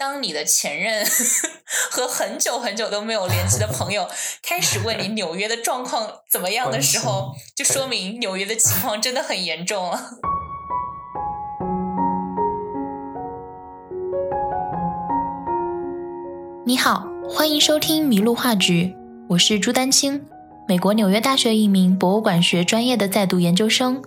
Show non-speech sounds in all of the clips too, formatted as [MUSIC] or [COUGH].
当你的前任 [LAUGHS] 和很久很久都没有联系的朋友 [LAUGHS] 开始问你纽约的状况怎么样的时候，就说明纽约的情况真的很严重了。你好，欢迎收听麋鹿话剧，我是朱丹青。美国纽约大学一名博物馆学专业的在读研究生，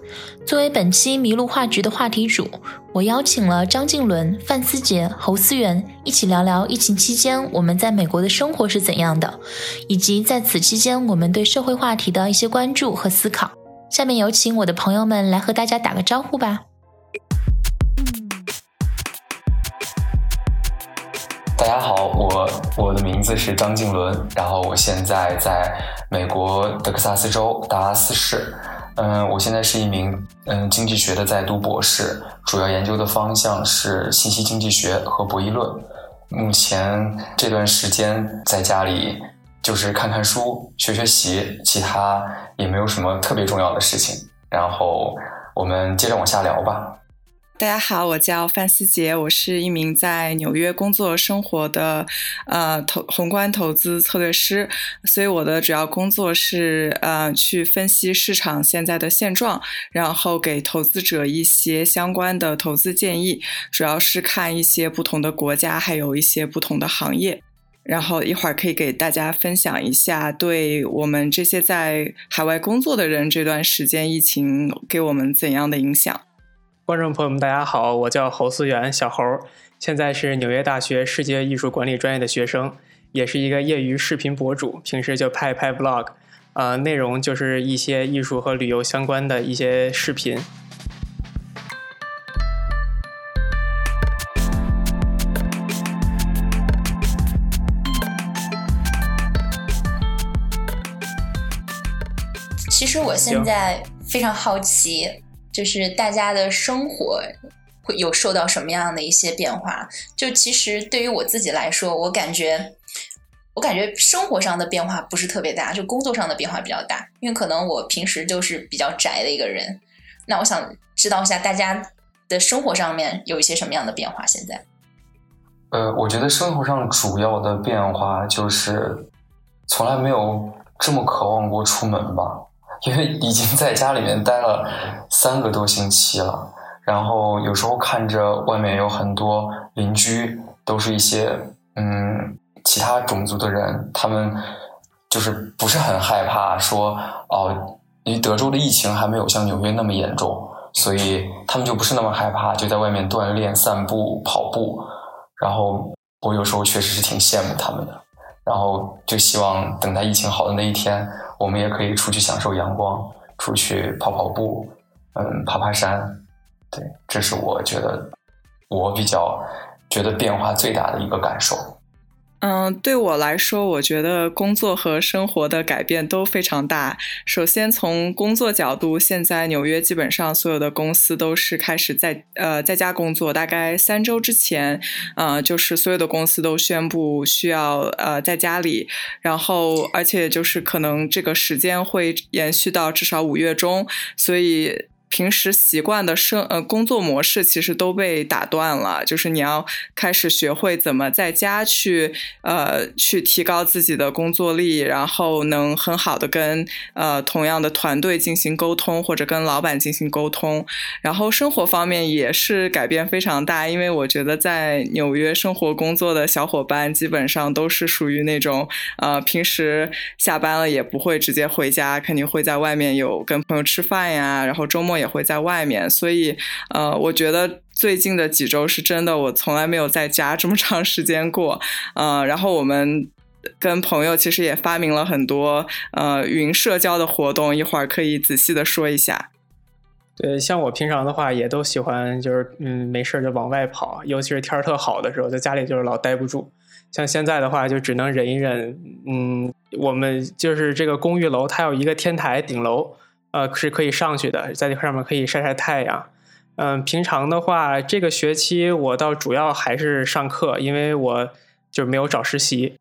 作为本期麋鹿话剧的话题主，我邀请了张静伦、范思杰、侯思源一起聊聊疫情期间我们在美国的生活是怎样的，以及在此期间我们对社会话题的一些关注和思考。下面有请我的朋友们来和大家打个招呼吧。大家好，我我的名字是张静伦，然后我现在在美国德克萨斯州达拉斯市，嗯，我现在是一名嗯经济学的在读博士，主要研究的方向是信息经济学和博弈论。目前这段时间在家里就是看看书、学学习，其他也没有什么特别重要的事情。然后我们接着往下聊吧。大家好，我叫范思杰，我是一名在纽约工作生活的呃投宏观投资策略师，所以我的主要工作是呃去分析市场现在的现状，然后给投资者一些相关的投资建议，主要是看一些不同的国家，还有一些不同的行业，然后一会儿可以给大家分享一下对我们这些在海外工作的人这段时间疫情给我们怎样的影响。观众朋友们，大家好，我叫侯思源，小侯，现在是纽约大学世界艺术管理专业的学生，也是一个业余视频博主，平时就拍一拍 vlog，呃，内容就是一些艺术和旅游相关的一些视频。其实我现在非常好奇。就是大家的生活会有受到什么样的一些变化？就其实对于我自己来说，我感觉我感觉生活上的变化不是特别大，就工作上的变化比较大。因为可能我平时就是比较宅的一个人。那我想知道一下大家的生活上面有一些什么样的变化？现在，呃，我觉得生活上主要的变化就是从来没有这么渴望过出门吧。因为已经在家里面待了三个多星期了，然后有时候看着外面有很多邻居，都是一些嗯其他种族的人，他们就是不是很害怕说哦，因为德州的疫情还没有像纽约那么严重，所以他们就不是那么害怕，就在外面锻炼、散步、跑步。然后我有时候确实是挺羡慕他们的，然后就希望等待疫情好的那一天。我们也可以出去享受阳光，出去跑跑步，嗯，爬爬山，对，这是我觉得我比较觉得变化最大的一个感受。嗯，对我来说，我觉得工作和生活的改变都非常大。首先从工作角度，现在纽约基本上所有的公司都是开始在呃在家工作。大概三周之前，呃，就是所有的公司都宣布需要呃在家里，然后而且就是可能这个时间会延续到至少五月中，所以。平时习惯的生呃工作模式其实都被打断了，就是你要开始学会怎么在家去呃去提高自己的工作力，然后能很好的跟呃同样的团队进行沟通，或者跟老板进行沟通。然后生活方面也是改变非常大，因为我觉得在纽约生活工作的小伙伴基本上都是属于那种呃平时下班了也不会直接回家，肯定会在外面有跟朋友吃饭呀，然后周末。也会在外面，所以呃，我觉得最近的几周是真的，我从来没有在家这么长时间过。呃，然后我们跟朋友其实也发明了很多呃云社交的活动，一会儿可以仔细的说一下。对，像我平常的话，也都喜欢就是嗯没事就往外跑，尤其是天儿特好的时候，在家里就是老待不住。像现在的话，就只能忍一忍。嗯，我们就是这个公寓楼，它有一个天台顶楼。呃，是可以上去的，在这上面可以晒晒太阳。嗯，平常的话，这个学期我倒主要还是上课，因为我就没有找实习。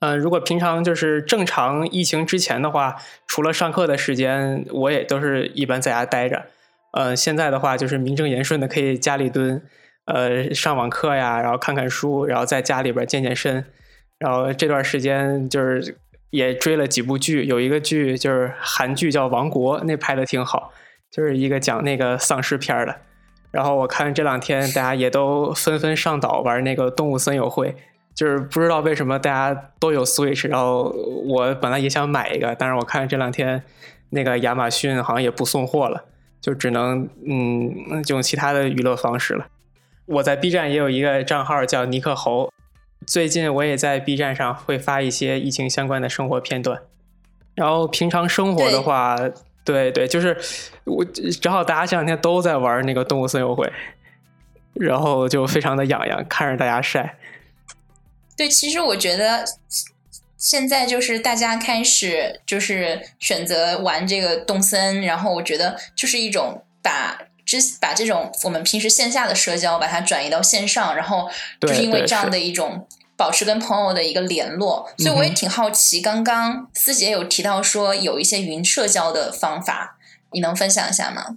嗯，如果平常就是正常疫情之前的话，除了上课的时间，我也都是一般在家待着。嗯，现在的话就是名正言顺的可以家里蹲。呃上网课呀，然后看看书，然后在家里边健健身。然后这段时间就是也追了几部剧，有一个剧就是韩剧叫《王国》，那拍的挺好，就是一个讲那个丧尸片的。然后我看这两天大家也都纷纷上岛玩那个《动物森友会》，就是不知道为什么大家都有 Switch，然后我本来也想买一个，但是我看这两天那个亚马逊好像也不送货了，就只能嗯用其他的娱乐方式了。我在 B 站也有一个账号叫尼克猴，最近我也在 B 站上会发一些疫情相关的生活片段，然后平常生活的话。对对，就是我正好大家这两天都在玩那个动物森友会，然后就非常的痒痒，看着大家晒。对，其实我觉得现在就是大家开始就是选择玩这个动森，然后我觉得就是一种把之把这种我们平时线下的社交把它转移到线上，然后就是因为这样的一种。保持跟朋友的一个联络，所以我也挺好奇。刚刚思杰有提到说有一些云社交的方法，你能分享一下吗？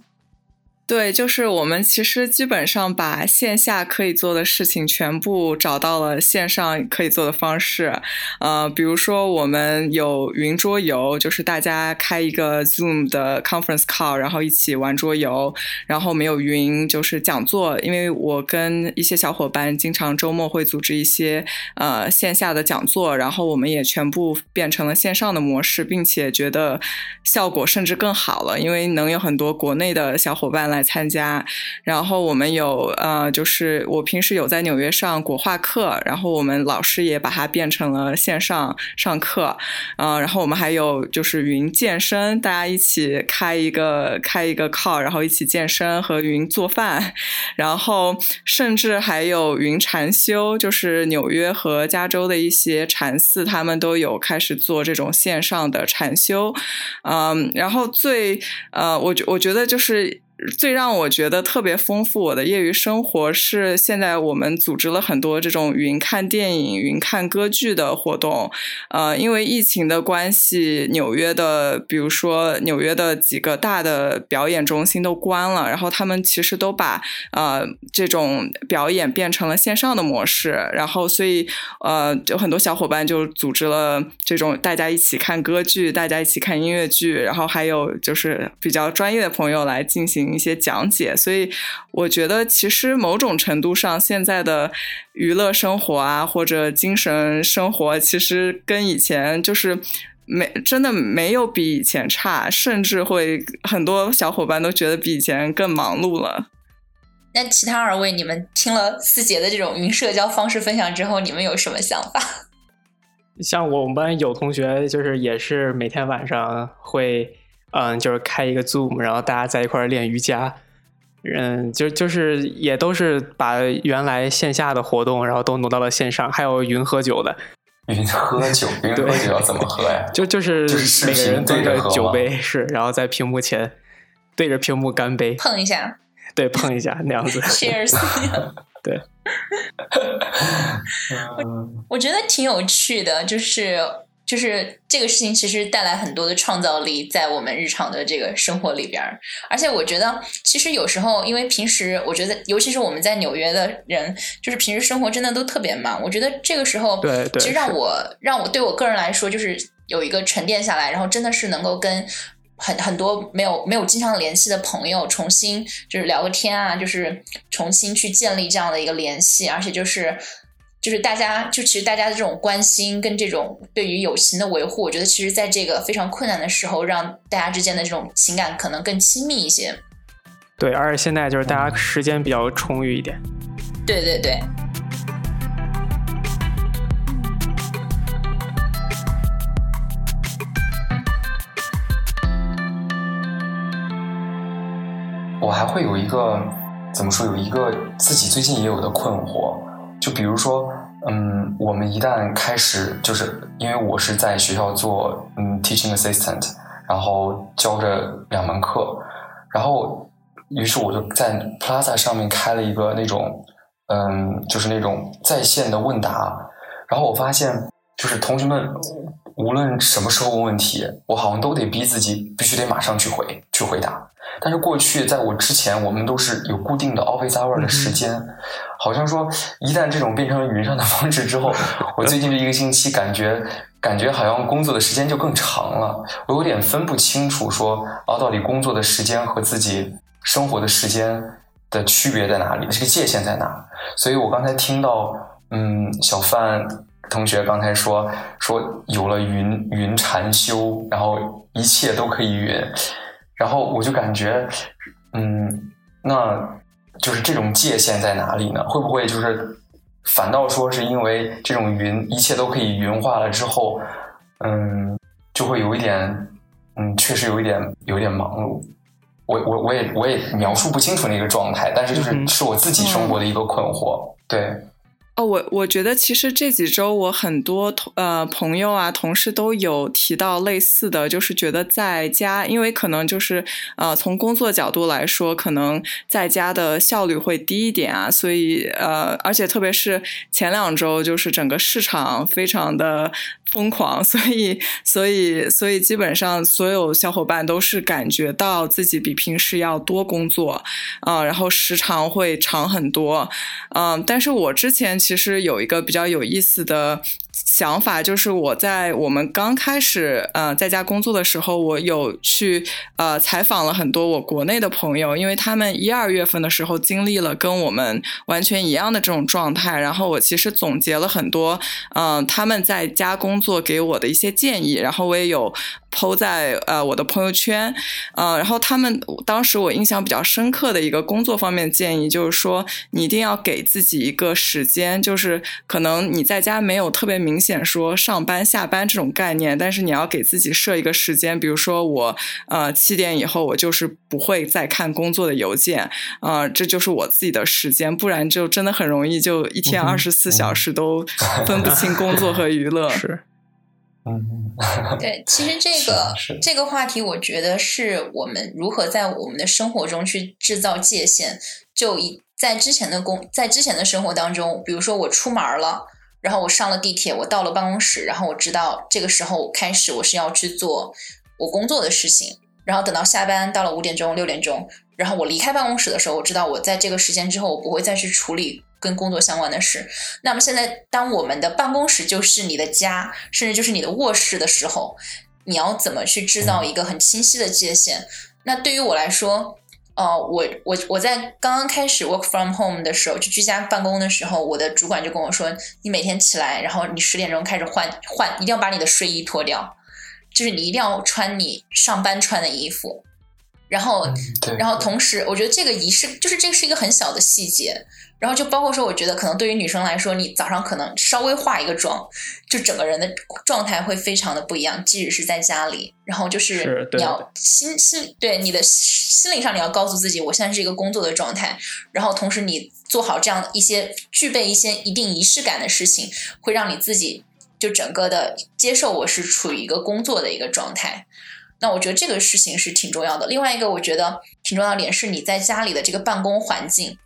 对，就是我们其实基本上把线下可以做的事情全部找到了线上可以做的方式。呃，比如说我们有云桌游，就是大家开一个 Zoom 的 conference call，然后一起玩桌游。然后没有云，就是讲座，因为我跟一些小伙伴经常周末会组织一些呃线下的讲座，然后我们也全部变成了线上的模式，并且觉得效果甚至更好了，因为能有很多国内的小伙伴来。来参加，然后我们有呃，就是我平时有在纽约上国画课，然后我们老师也把它变成了线上上课，嗯，然后我们还有就是云健身，大家一起开一个开一个 call，然后一起健身和云做饭，然后甚至还有云禅修，就是纽约和加州的一些禅寺，他们都有开始做这种线上的禅修，嗯，然后最呃，我觉我觉得就是。最让我觉得特别丰富我的业余生活是，现在我们组织了很多这种云看电影、云看歌剧的活动。呃，因为疫情的关系，纽约的，比如说纽约的几个大的表演中心都关了，然后他们其实都把呃这种表演变成了线上的模式。然后，所以呃，有很多小伙伴就组织了这种大家一起看歌剧、大家一起看音乐剧，然后还有就是比较专业的朋友来进行。一些讲解，所以我觉得其实某种程度上，现在的娱乐生活啊，或者精神生活，其实跟以前就是没真的没有比以前差，甚至会很多小伙伴都觉得比以前更忙碌了。那其他二位，你们听了四姐的这种云社交方式分享之后，你们有什么想法？[LAUGHS] 像我们班有同学，就是也是每天晚上会。嗯，就是开一个 Zoom，然后大家在一块儿练瑜伽，嗯，就就是也都是把原来线下的活动，然后都挪到了线上，还有云喝酒的。[LAUGHS] 云喝酒，[LAUGHS] 云喝酒要怎么喝呀？就就是每个人对着酒杯是，然后在屏幕前对着屏幕干杯，碰一下，对，碰一下那样子。[LAUGHS] Cheers。对。我觉得挺有趣的，就是。就是这个事情，其实带来很多的创造力在我们日常的这个生活里边儿。而且我觉得，其实有时候，因为平时我觉得，尤其是我们在纽约的人，就是平时生活真的都特别忙。我觉得这个时候，对对，其实让我让我对我个人来说，就是有一个沉淀下来，然后真的是能够跟很很多没有没有经常联系的朋友重新就是聊个天啊，就是重新去建立这样的一个联系，而且就是。就是大家，就其实大家的这种关心跟这种对于友情的维护，我觉得其实在这个非常困难的时候，让大家之间的这种情感可能更亲密一些。对，而且现在就是大家时间比较充裕一点。对对对。我还会有一个怎么说？有一个自己最近也有的困惑。就比如说，嗯，我们一旦开始，就是因为我是在学校做嗯 teaching assistant，然后教着两门课，然后于是我就在 Plaza 上面开了一个那种，嗯，就是那种在线的问答，然后我发现，就是同学们无论什么时候问问题，我好像都得逼自己必须得马上去回去回答。但是过去在我之前，我们都是有固定的 office hour 的时间，好像说一旦这种变成了云上的方式之后，[LAUGHS] 我最近这一个星期感觉感觉好像工作的时间就更长了，我有点分不清楚说啊，到底工作的时间和自己生活的时间的区别在哪里，这个界限在哪？所以我刚才听到，嗯，小范同学刚才说说有了云云禅修，然后一切都可以云，然后我就感觉，嗯，那。就是这种界限在哪里呢？会不会就是反倒说是因为这种云一切都可以云化了之后，嗯，就会有一点，嗯，确实有一点有一点忙碌。我我我也我也描述不清楚那个状态，但是就是是我自己生活的一个困惑，对。哦，我我觉得其实这几周我很多同呃朋友啊同事都有提到类似的，就是觉得在家，因为可能就是呃从工作角度来说，可能在家的效率会低一点啊，所以呃而且特别是前两周，就是整个市场非常的疯狂，[LAUGHS] 所以所以所以基本上所有小伙伴都是感觉到自己比平时要多工作啊，然后时长会长很多，嗯，但是我之前。其实有一个比较有意思的。想法就是我在我们刚开始呃在家工作的时候，我有去呃采访了很多我国内的朋友，因为他们一二月份的时候经历了跟我们完全一样的这种状态，然后我其实总结了很多嗯他们在家工作给我的一些建议，然后我也有抛在呃我的朋友圈，呃然后他们当时我印象比较深刻的一个工作方面建议就是说，你一定要给自己一个时间，就是可能你在家没有特别。明显说上班下班这种概念，但是你要给自己设一个时间，比如说我呃七点以后我就是不会再看工作的邮件，啊，这就是我自己的时间，不然就真的很容易就一天二十四小时都 [LAUGHS] 分不清工作和娱乐。是，[LAUGHS] 嗯，对，其实这个这个话题，我觉得是我们如何在我们的生活中去制造界限。就以在之前的工在之前的生活当中，比如说我出门了。然后我上了地铁，我到了办公室，然后我知道这个时候开始我是要去做我工作的事情。然后等到下班到了五点钟、六点钟，然后我离开办公室的时候，我知道我在这个时间之后我不会再去处理跟工作相关的事。那么现在，当我们的办公室就是你的家，甚至就是你的卧室的时候，你要怎么去制造一个很清晰的界限？那对于我来说。哦，我我我在刚刚开始 work from home 的时候，就居家办公的时候，我的主管就跟我说：“你每天起来，然后你十点钟开始换换，一定要把你的睡衣脱掉，就是你一定要穿你上班穿的衣服。”然后，然后同时，我觉得这个仪式就是这个是一个很小的细节。然后就包括说，我觉得可能对于女生来说，你早上可能稍微化一个妆，就整个人的状态会非常的不一样。即使是在家里，然后就是你要心心对你的心理上，你要告诉自己，我现在是一个工作的状态。然后同时你做好这样一些具备一些一定仪式感的事情，会让你自己就整个的接受我是处于一个工作的一个状态。那我觉得这个事情是挺重要的。另外一个我觉得挺重要的点是你在家里的这个办公环境。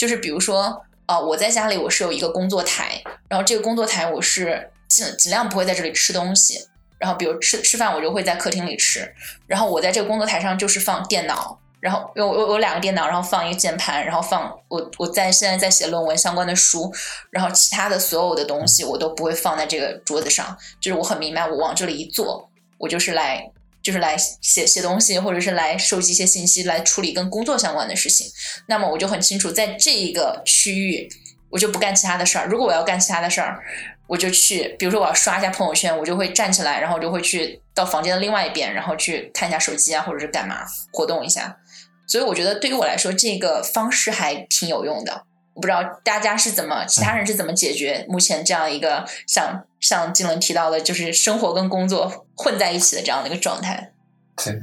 就是比如说，呃，我在家里我是有一个工作台，然后这个工作台我是尽尽量不会在这里吃东西，然后比如吃吃饭我就会在客厅里吃，然后我在这个工作台上就是放电脑，然后有有有两个电脑，然后放一个键盘，然后放我我在现在在写论文相关的书，然后其他的所有的东西我都不会放在这个桌子上，就是我很明白，我往这里一坐，我就是来。就是来写写东西，或者是来收集一些信息，来处理跟工作相关的事情。那么我就很清楚，在这一个区域，我就不干其他的事儿。如果我要干其他的事儿，我就去，比如说我要刷一下朋友圈，我就会站起来，然后就会去到房间的另外一边，然后去看一下手机啊，或者是干嘛活动一下。所以我觉得对于我来说，这个方式还挺有用的。我不知道大家是怎么，其他人是怎么解决目前这样一个像像金伦提到的，就是生活跟工作混在一起的这样的一个状态。对，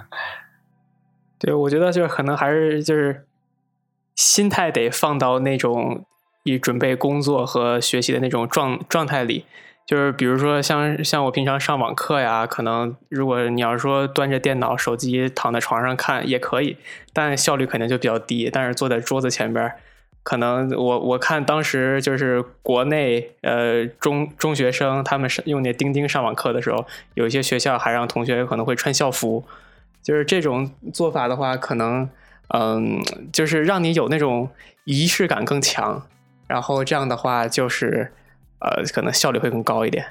[LAUGHS] 对，我觉得就是可能还是就是心态得放到那种以准备工作和学习的那种状状态里。就是比如说像像我平常上网课呀，可能如果你要是说端着电脑、手机躺在床上看也可以，但效率肯定就比较低。但是坐在桌子前边。可能我我看当时就是国内呃中中学生他们是用那钉钉上网课的时候，有一些学校还让同学可能会穿校服，就是这种做法的话，可能嗯，就是让你有那种仪式感更强，然后这样的话就是呃，可能效率会更高一点。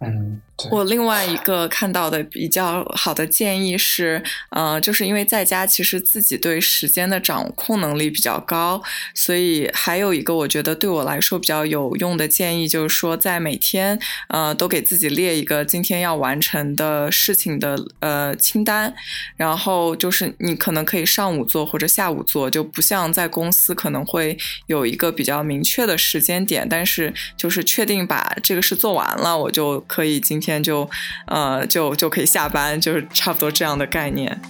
嗯，我另外一个看到的比较好的建议是，呃，就是因为在家其实自己对时间的掌控能力比较高，所以还有一个我觉得对我来说比较有用的建议，就是说在每天呃都给自己列一个今天要完成的事情的呃清单，然后就是你可能可以上午做或者下午做，就不像在公司可能会有一个比较明确的时间点，但是就是确定把这个事做完了，我就。可以今天就，呃，就就可以下班，就是差不多这样的概念。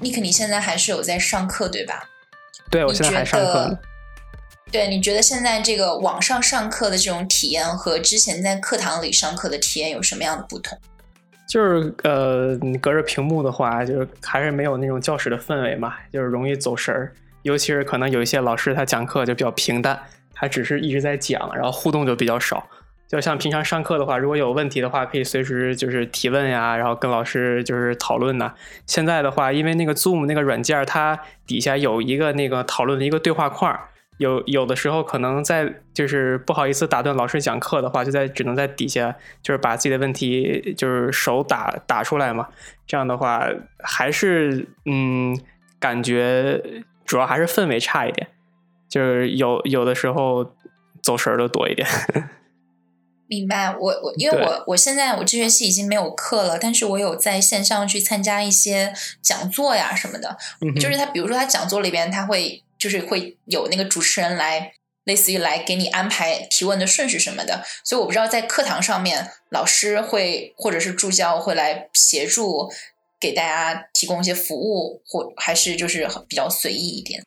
尼克，你现在还是有在上课对吧？对，我现在还上课。对，你觉得现在这个网上上课的这种体验和之前在课堂里上课的体验有什么样的不同？就是呃，你隔着屏幕的话，就是还是没有那种教室的氛围嘛，就是容易走神儿。尤其是可能有一些老师他讲课就比较平淡，他只是一直在讲，然后互动就比较少。就像平常上课的话，如果有问题的话，可以随时就是提问呀，然后跟老师就是讨论呐。现在的话，因为那个 Zoom 那个软件，它底下有一个那个讨论的一个对话框。有有的时候可能在就是不好意思打断老师讲课的话，就在只能在底下就是把自己的问题就是手打打出来嘛。这样的话还是嗯，感觉主要还是氛围差一点，就是有有的时候走神儿的多一点。[LAUGHS] 明白，我我因为我我现在我这学期已经没有课了，但是我有在线上去参加一些讲座呀什么的，就是他比如说他讲座里边他会。就是会有那个主持人来，类似于来给你安排提问的顺序什么的，所以我不知道在课堂上面，老师会或者是助教会来协助给大家提供一些服务，或还是就是比较随意一点。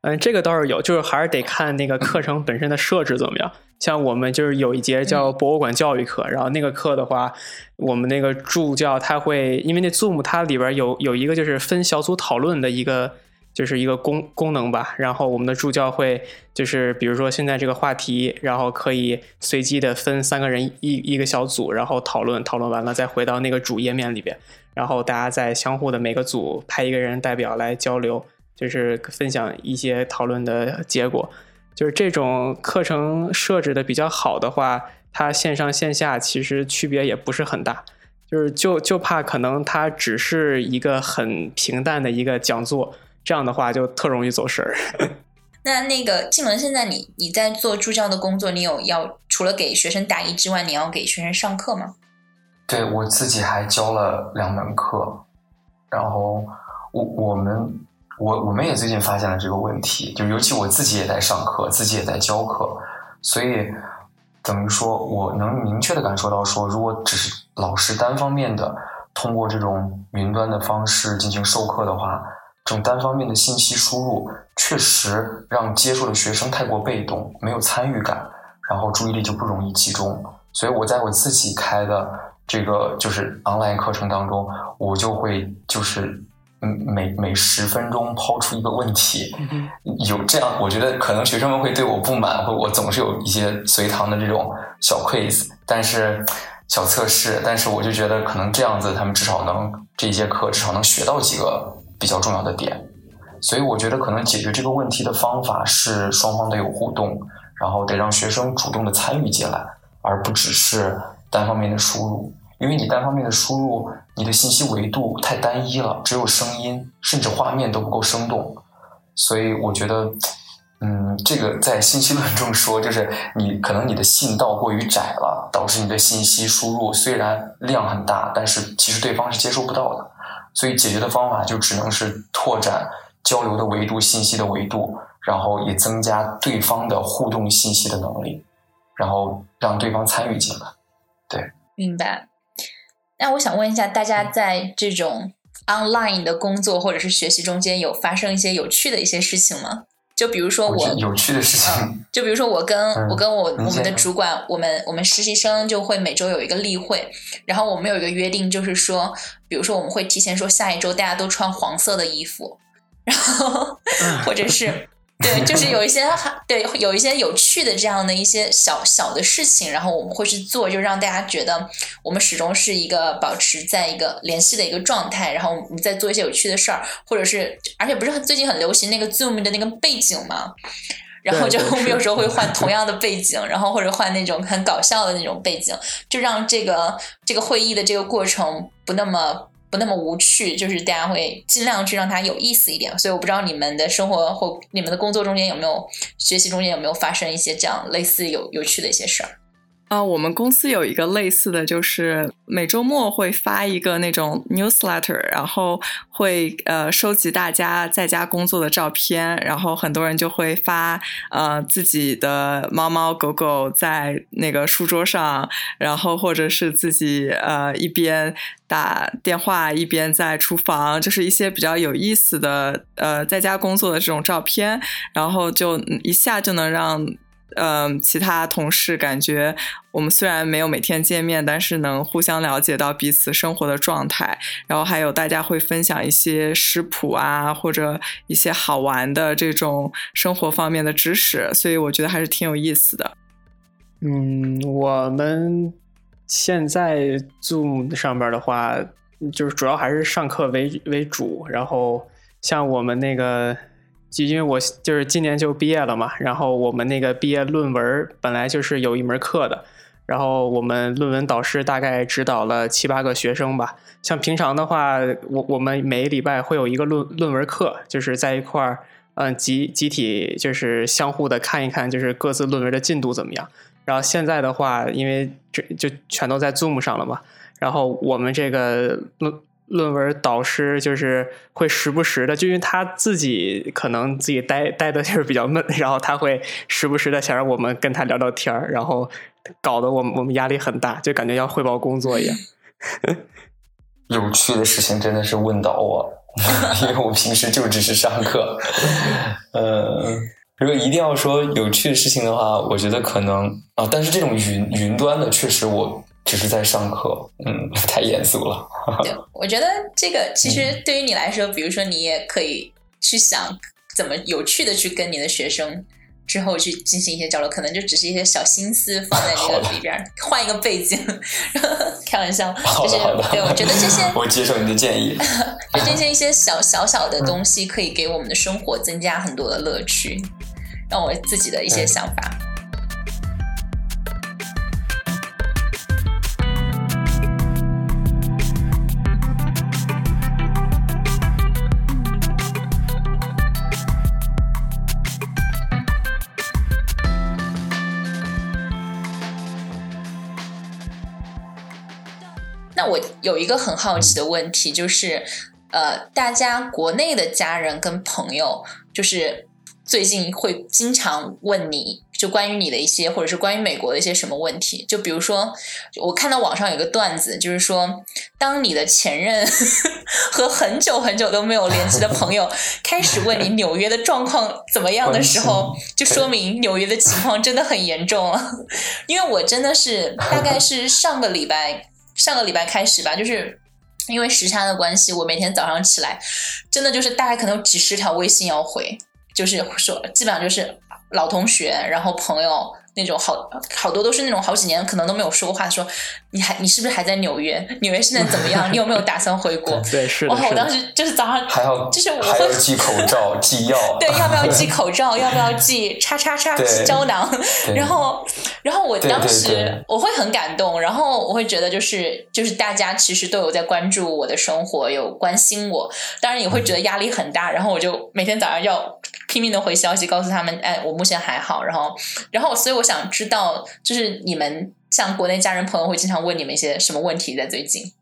嗯，这个倒是有，就是还是得看那个课程本身的设置怎么样。像我们就是有一节叫博物馆教育课，然后那个课的话，我们那个助教他会，因为那 Zoom 它里边有有一个就是分小组讨论的一个。就是一个功功能吧，然后我们的助教会就是比如说现在这个话题，然后可以随机的分三个人一一个小组，然后讨论讨论完了再回到那个主页面里边，然后大家再相互的每个组派一个人代表来交流，就是分享一些讨论的结果。就是这种课程设置的比较好的话，它线上线下其实区别也不是很大，就是就就怕可能它只是一个很平淡的一个讲座。这样的话就特容易走神儿。[LAUGHS] 那那个静文，现在你你在做助教的工作，你有要除了给学生答疑之外，你要给学生上课吗？对我自己还教了两门课，然后我我们我我们也最近发现了这个问题，就尤其我自己也在上课，自己也在教课，所以等于说我能明确的感受到，说如果只是老师单方面的通过这种云端的方式进行授课的话。这种单方面的信息输入，确实让接受的学生太过被动，没有参与感，然后注意力就不容易集中。所以我在我自己开的这个就是 online 课程当中，我就会就是嗯每每十分钟抛出一个问题，有这样，我觉得可能学生们会对我不满，或我总是有一些随堂的这种小 quiz，但是小测试，但是我就觉得可能这样子，他们至少能这一节课至少能学到几个。比较重要的点，所以我觉得可能解决这个问题的方法是双方得有互动，然后得让学生主动的参与进来，而不只是单方面的输入。因为你单方面的输入，你的信息维度太单一了，只有声音，甚至画面都不够生动。所以我觉得，嗯，这个在信息论中说，就是你可能你的信道过于窄了，导致你的信息输入虽然量很大，但是其实对方是接收不到的。所以解决的方法就只能是拓展交流的维度、信息的维度，然后也增加对方的互动信息的能力，然后让对方参与进来。对，明白。那我想问一下，大家在这种 online 的工作或者是学习中间，有发生一些有趣的一些事情吗？就比如说我有趣的事情，就比如说我跟我跟我我们的主管，我们我们实习生就会每周有一个例会，然后我们有一个约定，就是说，比如说我们会提前说下一周大家都穿黄色的衣服，然后 [LAUGHS] 或者是对，就是有一些对有一些有趣的这样的一些小小的事情，然后我们会去做，就让大家觉得我们始终是一个保持在一个联系的一个状态，然后我们在做一些有趣的事儿，或者是而且不是很最近很流行那个 Zoom 的那个背景嘛。然后就我们有时候会换同样的 [LAUGHS] 背景，然后或者换那种很搞笑的那种背景，就让这个这个会议的这个过程不那么不那么无趣，就是大家会尽量去让它有意思一点。所以我不知道你们的生活或你们的工作中间有没有学习中间有没有发生一些这样类似有有趣的一些事儿。啊，我们公司有一个类似的就是每周末会发一个那种 newsletter，然后会呃收集大家在家工作的照片，然后很多人就会发呃自己的猫猫狗狗在那个书桌上，然后或者是自己呃一边打电话一边在厨房，就是一些比较有意思的呃在家工作的这种照片，然后就一下就能让。嗯，其他同事感觉我们虽然没有每天见面，但是能互相了解到彼此生活的状态。然后还有大家会分享一些食谱啊，或者一些好玩的这种生活方面的知识，所以我觉得还是挺有意思的。嗯，我们现在 Zoom 上边的话，就是主要还是上课为为主。然后像我们那个。就因为我就是今年就毕业了嘛，然后我们那个毕业论文本来就是有一门课的，然后我们论文导师大概指导了七八个学生吧。像平常的话，我我们每礼拜会有一个论论文课，就是在一块儿，嗯，集集体就是相互的看一看，就是各自论文的进度怎么样。然后现在的话，因为这就全都在 Zoom 上了嘛，然后我们这个论。论文导师就是会时不时的，就因为他自己可能自己待待的就是比较闷，然后他会时不时的想让我们跟他聊聊天然后搞得我们我们压力很大，就感觉要汇报工作一样。有趣的事情真的是问倒我，因为我平时就只是上课。[LAUGHS] 呃，如果一定要说有趣的事情的话，我觉得可能啊，但是这种云云端的，确实我。只是在上课，嗯，[LAUGHS] 太严肃了。对，我觉得这个其实对于你来说，比如说你也可以去想怎么有趣的去跟你的学生之后去进行一些交流，可能就只是一些小心思放在那个里边，换一个背景，开玩笑，[LAUGHS] 就是对，我觉得这些 [LAUGHS] 我接受你的建议，就这些一些小小小的东西可以给我们的生活增加很多的乐趣，让我自己的一些想法。那我有一个很好奇的问题，就是，呃，大家国内的家人跟朋友，就是最近会经常问你就关于你的一些，或者是关于美国的一些什么问题？就比如说，我看到网上有个段子，就是说，当你的前任 [LAUGHS] 和很久很久都没有联系的朋友 [LAUGHS] 开始问你纽约的状况怎么样的时候，就说明纽约的情况真的很严重了。[LAUGHS] 因为我真的是大概是上个礼拜。上个礼拜开始吧，就是因为时差的关系，我每天早上起来，真的就是大概可能有几十条微信要回，就是说基本上就是老同学，然后朋友。那种好好多都是那种好几年可能都没有说过话，说你还你是不是还在纽约？纽约现在怎么样？你有没有打算回国？[LAUGHS] 对，是的。我当时就是早上还要就是我会寄口罩、寄药。[LAUGHS] 对，要不要寄 [LAUGHS] 口罩？要不要寄叉叉叉胶囊？然后，然后我当时我会很感动，然后我会觉得就是就是大家其实都有在关注我的生活，有关心我，当然也会觉得压力很大。然后我就每天早上要拼命的回消息，告诉他们，哎，我目前还好。然后，然后所以。我想知道，就是你们像国内家人朋友会经常问你们一些什么问题？在最近，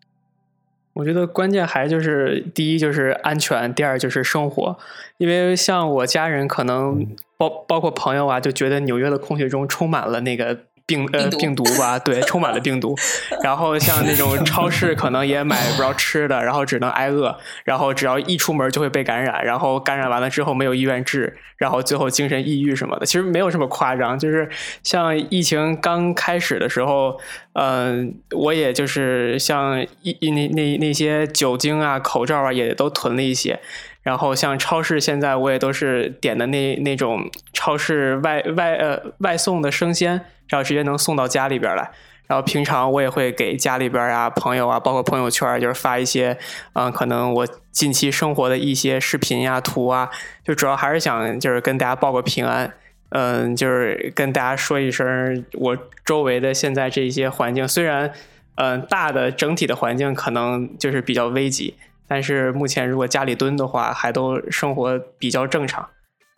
我觉得关键还就是第一就是安全，第二就是生活。因为像我家人，可能包包括朋友啊，就觉得纽约的空气中充满了那个。病呃病毒吧，对，[LAUGHS] 充满了病毒。然后像那种超市可能也买不着吃的，然后只能挨饿。然后只要一出门就会被感染，然后感染完了之后没有医院治，然后最后精神抑郁什么的。其实没有这么夸张，就是像疫情刚开始的时候，嗯，我也就是像一那那那些酒精啊、口罩啊，也都囤了一些。然后像超市，现在我也都是点的那那种超市外外呃外送的生鲜，然后直接能送到家里边来。然后平常我也会给家里边啊朋友啊，包括朋友圈，就是发一些嗯，可能我近期生活的一些视频呀、图啊，就主要还是想就是跟大家报个平安，嗯，就是跟大家说一声，我周围的现在这些环境虽然嗯大的整体的环境可能就是比较危急。但是目前，如果家里蹲的话，还都生活比较正常，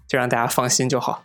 就让大家放心就好。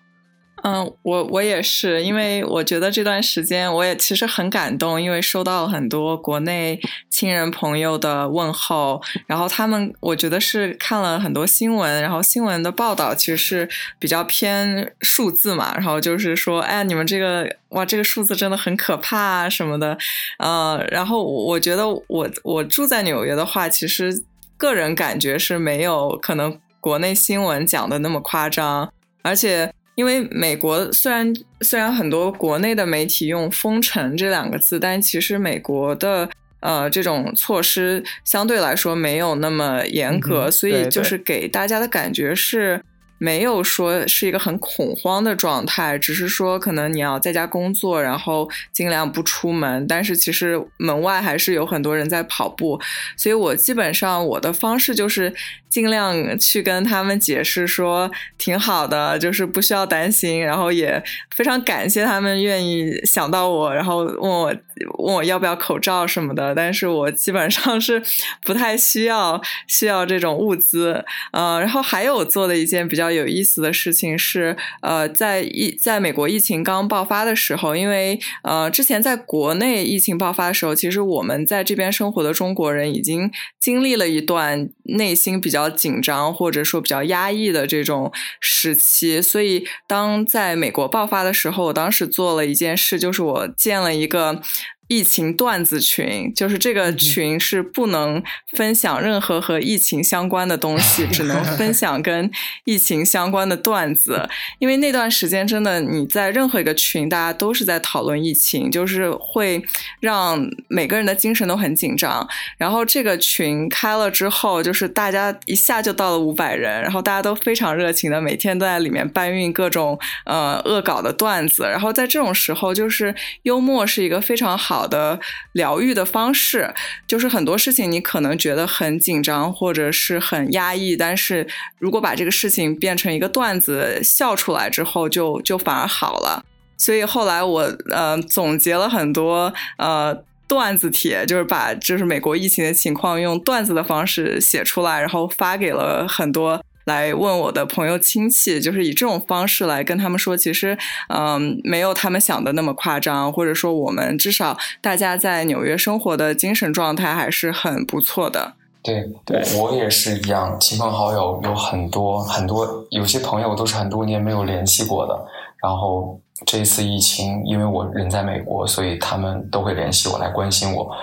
嗯，我我也是，因为我觉得这段时间我也其实很感动，因为收到了很多国内亲人朋友的问候，然后他们我觉得是看了很多新闻，然后新闻的报道其实是比较偏数字嘛，然后就是说，哎，你们这个哇，这个数字真的很可怕啊什么的，呃，然后我觉得我我住在纽约的话，其实。个人感觉是没有可能国内新闻讲的那么夸张，而且因为美国虽然虽然很多国内的媒体用“封城”这两个字，但其实美国的呃这种措施相对来说没有那么严格，所以就是给大家的感觉是。没有说是一个很恐慌的状态，只是说可能你要在家工作，然后尽量不出门。但是其实门外还是有很多人在跑步，所以我基本上我的方式就是尽量去跟他们解释说挺好的，就是不需要担心。然后也非常感谢他们愿意想到我，然后问我问我要不要口罩什么的。但是我基本上是不太需要需要这种物资。呃，然后还有做的一件比较。有意思的事情是，呃，在疫在美国疫情刚爆发的时候，因为呃，之前在国内疫情爆发的时候，其实我们在这边生活的中国人已经经历了一段内心比较紧张或者说比较压抑的这种时期，所以当在美国爆发的时候，我当时做了一件事，就是我建了一个。疫情段子群，就是这个群是不能分享任何和疫情相关的东西，只能分享跟疫情相关的段子。因为那段时间真的，你在任何一个群，大家都是在讨论疫情，就是会让每个人的精神都很紧张。然后这个群开了之后，就是大家一下就到了五百人，然后大家都非常热情的，每天都在里面搬运各种呃恶搞的段子。然后在这种时候，就是幽默是一个非常好。好的疗愈的方式，就是很多事情你可能觉得很紧张或者是很压抑，但是如果把这个事情变成一个段子笑出来之后，就就反而好了。所以后来我呃总结了很多呃段子帖，就是把就是美国疫情的情况用段子的方式写出来，然后发给了很多。来问我的朋友亲戚，就是以这种方式来跟他们说，其实，嗯，没有他们想的那么夸张，或者说我们至少大家在纽约生活的精神状态还是很不错的。对，对我也是一样，亲朋好友有很多很多，有些朋友都是很多年没有联系过的，然后这一次疫情，因为我人在美国，所以他们都会联系我来关心我，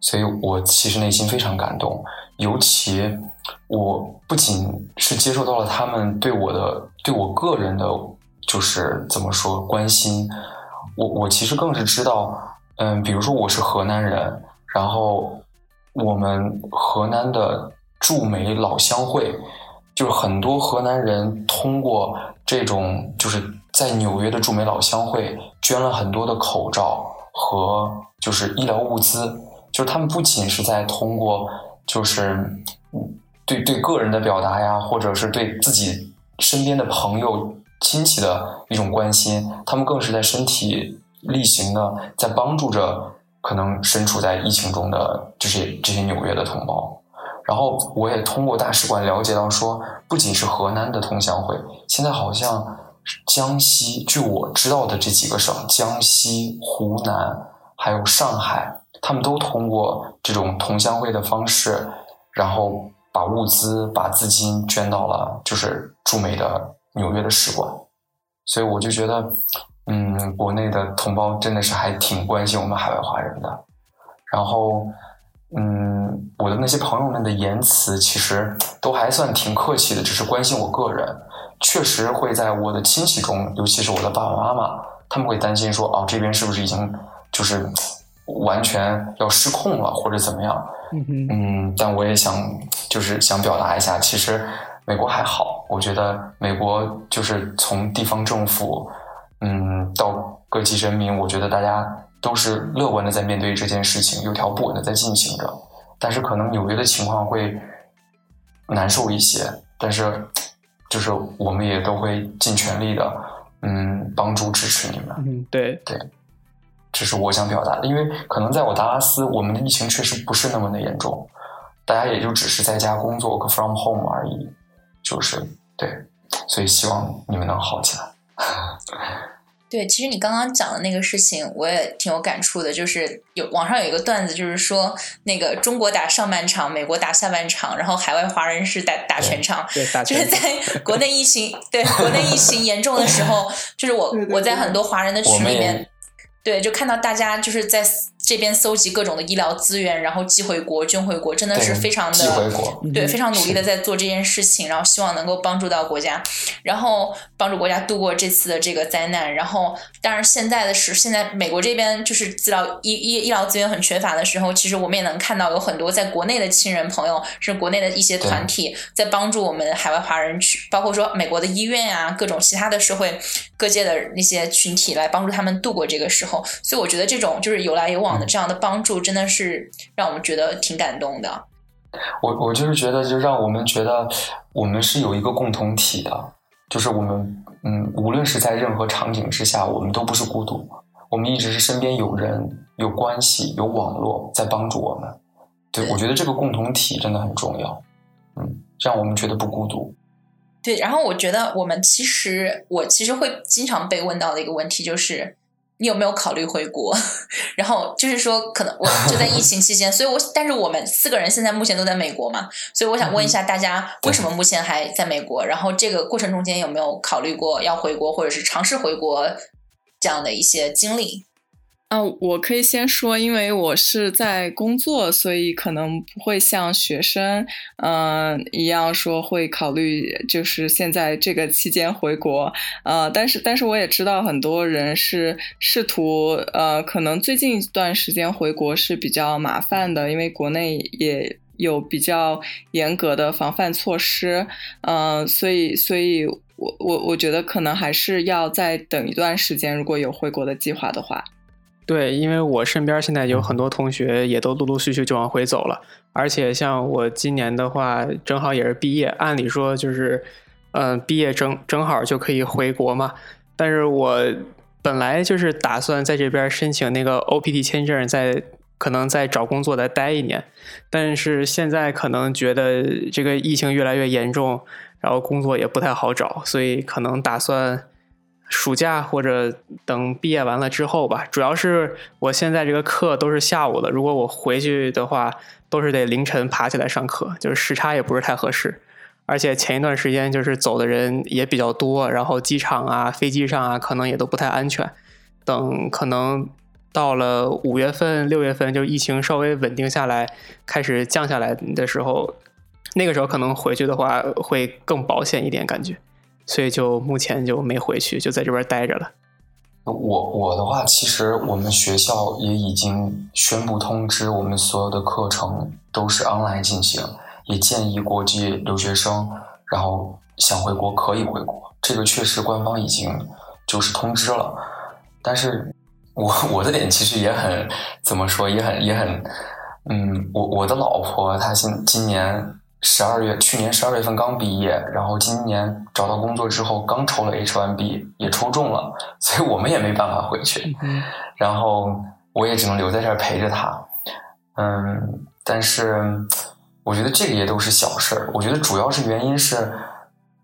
所以我其实内心非常感动。尤其，我不仅是接受到了他们对我的、对我个人的，就是怎么说关心，我我其实更是知道，嗯，比如说我是河南人，然后我们河南的驻美老乡会，就是很多河南人通过这种，就是在纽约的驻美老乡会捐了很多的口罩和就是医疗物资，就是他们不仅是在通过。就是对对个人的表达呀，或者是对自己身边的朋友、亲戚的一种关心，他们更是在身体力行的在帮助着可能身处在疫情中的这些这些纽约的同胞。然后我也通过大使馆了解到，说不仅是河南的同乡会，现在好像江西，据我知道的这几个省，江西、湖南还有上海。他们都通过这种同乡会的方式，然后把物资、把资金捐到了就是驻美的纽约的使馆，所以我就觉得，嗯，国内的同胞真的是还挺关心我们海外华人的。然后，嗯，我的那些朋友们的言辞其实都还算挺客气的，只是关心我个人。确实会在我的亲戚中，尤其是我的爸爸妈妈，他们会担心说，哦，这边是不是已经就是。完全要失控了，或者怎么样？嗯，但我也想，就是想表达一下，其实，美国还好，我觉得美国就是从地方政府，嗯，到各级人民，我觉得大家都是乐观的在面对这件事情，有条不紊的在进行着。但是可能纽约的情况会难受一些，但是就是我们也都会尽全力的，嗯，帮助支持你们。嗯，对对，这是我想表达的。因为可能在我达拉斯，我们的疫情确实不是那么的严重，大家也就只是在家工作个，from home 而已。就是对，所以希望你们能好起来。[LAUGHS] 对，其实你刚刚讲的那个事情，我也挺有感触的。就是有网上有一个段子，就是说那个中国打上半场，美国打下半场，然后海外华人是打打全场。对，打就是在国内疫情对国内疫情严重的时候，就是我我在很多华人的群里面，对，就看到大家就是在。这边搜集各种的医疗资源，然后寄回国、捐回国，真的是非常的对，非常努力的在做这件事情，然后希望能够帮助到国家，然后帮助国家度过这次的这个灾难。然后，当然现在的是现在美国这边就是资料医医医疗资源很缺乏的时候，其实我们也能看到有很多在国内的亲人朋友，是国内的一些团体在帮助我们海外华人去，包括说美国的医院啊，各种其他的社会各界的那些群体来帮助他们度过这个时候。所以我觉得这种就是有来有往。这样的帮助真的是让我们觉得挺感动的。我我就是觉得，就让我们觉得我们是有一个共同体的，就是我们嗯，无论是在任何场景之下，我们都不是孤独，我们一直是身边有人、有关系、有网络在帮助我们。对，我觉得这个共同体真的很重要，嗯，让我们觉得不孤独。对，然后我觉得我们其实，我其实会经常被问到的一个问题就是。你有没有考虑回国？[LAUGHS] 然后就是说，可能我就在疫情期间，所以我但是我们四个人现在目前都在美国嘛，所以我想问一下大家，为什么目前还在美国？然后这个过程中间有没有考虑过要回国，或者是尝试回国这样的一些经历？啊，我可以先说，因为我是在工作，所以可能不会像学生，嗯一样说会考虑，就是现在这个期间回国。呃，但是但是我也知道很多人是试图，呃，可能最近一段时间回国是比较麻烦的，因为国内也有比较严格的防范措施。嗯，所以所以我我我觉得可能还是要再等一段时间，如果有回国的计划的话。对，因为我身边现在有很多同学也都陆陆续续就往回走了，而且像我今年的话，正好也是毕业，按理说就是，嗯，毕业正正好就可以回国嘛。但是我本来就是打算在这边申请那个 OPT 签证，在可能在找工作再待一年，但是现在可能觉得这个疫情越来越严重，然后工作也不太好找，所以可能打算。暑假或者等毕业完了之后吧，主要是我现在这个课都是下午的，如果我回去的话，都是得凌晨爬起来上课，就是时差也不是太合适。而且前一段时间就是走的人也比较多，然后机场啊、飞机上啊，可能也都不太安全。等可能到了五月份、六月份，就疫情稍微稳定下来，开始降下来的时候，那个时候可能回去的话会更保险一点，感觉。所以就目前就没回去，就在这边待着了。我我的话，其实我们学校也已经宣布通知，我们所有的课程都是 online 进行，也建议国际留学生，然后想回国可以回国。这个确实官方已经就是通知了。但是我我的脸其实也很怎么说，也很也很，嗯，我我的老婆她今今年。十二月，去年十二月份刚毕业，然后今年找到工作之后刚抽了 H1B，也抽中了，所以我们也没办法回去，然后我也只能留在这儿陪着他。嗯，但是我觉得这个也都是小事儿。我觉得主要是原因是，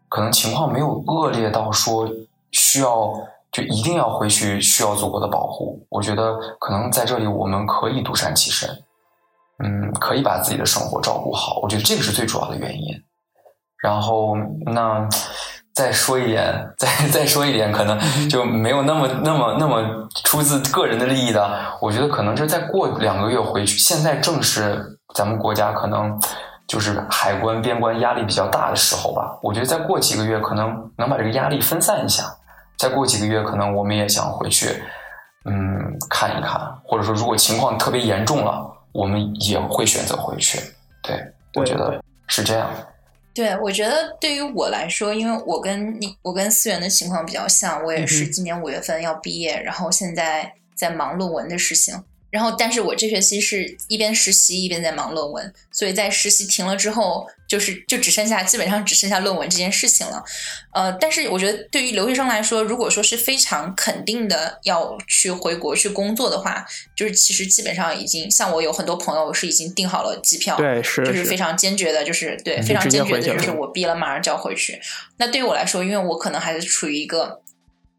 可能情况没有恶劣到说需要就一定要回去，需要祖国的保护。我觉得可能在这里我们可以独善其身。嗯，可以把自己的生活照顾好，我觉得这个是最主要的原因。然后，那再说一点，再 [LAUGHS] 再说一点，可能就没有那么、那么、那么出自个人的利益的。我觉得可能是再过两个月回去。现在正是咱们国家可能就是海关边关压力比较大的时候吧。我觉得再过几个月，可能能把这个压力分散一下。再过几个月，可能我们也想回去，嗯，看一看，或者说如果情况特别严重了。我们也会选择回去，对，我觉得是这样。对，我觉得对于我来说，因为我跟你，我跟思源的情况比较像，我也是今年五月份要毕业，然后现在在忙论文的事情。然后，但是我这学期是一边实习一边在忙论文，所以在实习停了之后，就是就只剩下基本上只剩下论文这件事情了。呃，但是我觉得对于留学生来说，如果说是非常肯定的要去回国去工作的话，就是其实基本上已经像我有很多朋友是已经订好了机票，对，是就是非常坚决的，就是对非常坚决的，就是我毕业了马上就要回去。那对于我来说，因为我可能还是处于一个。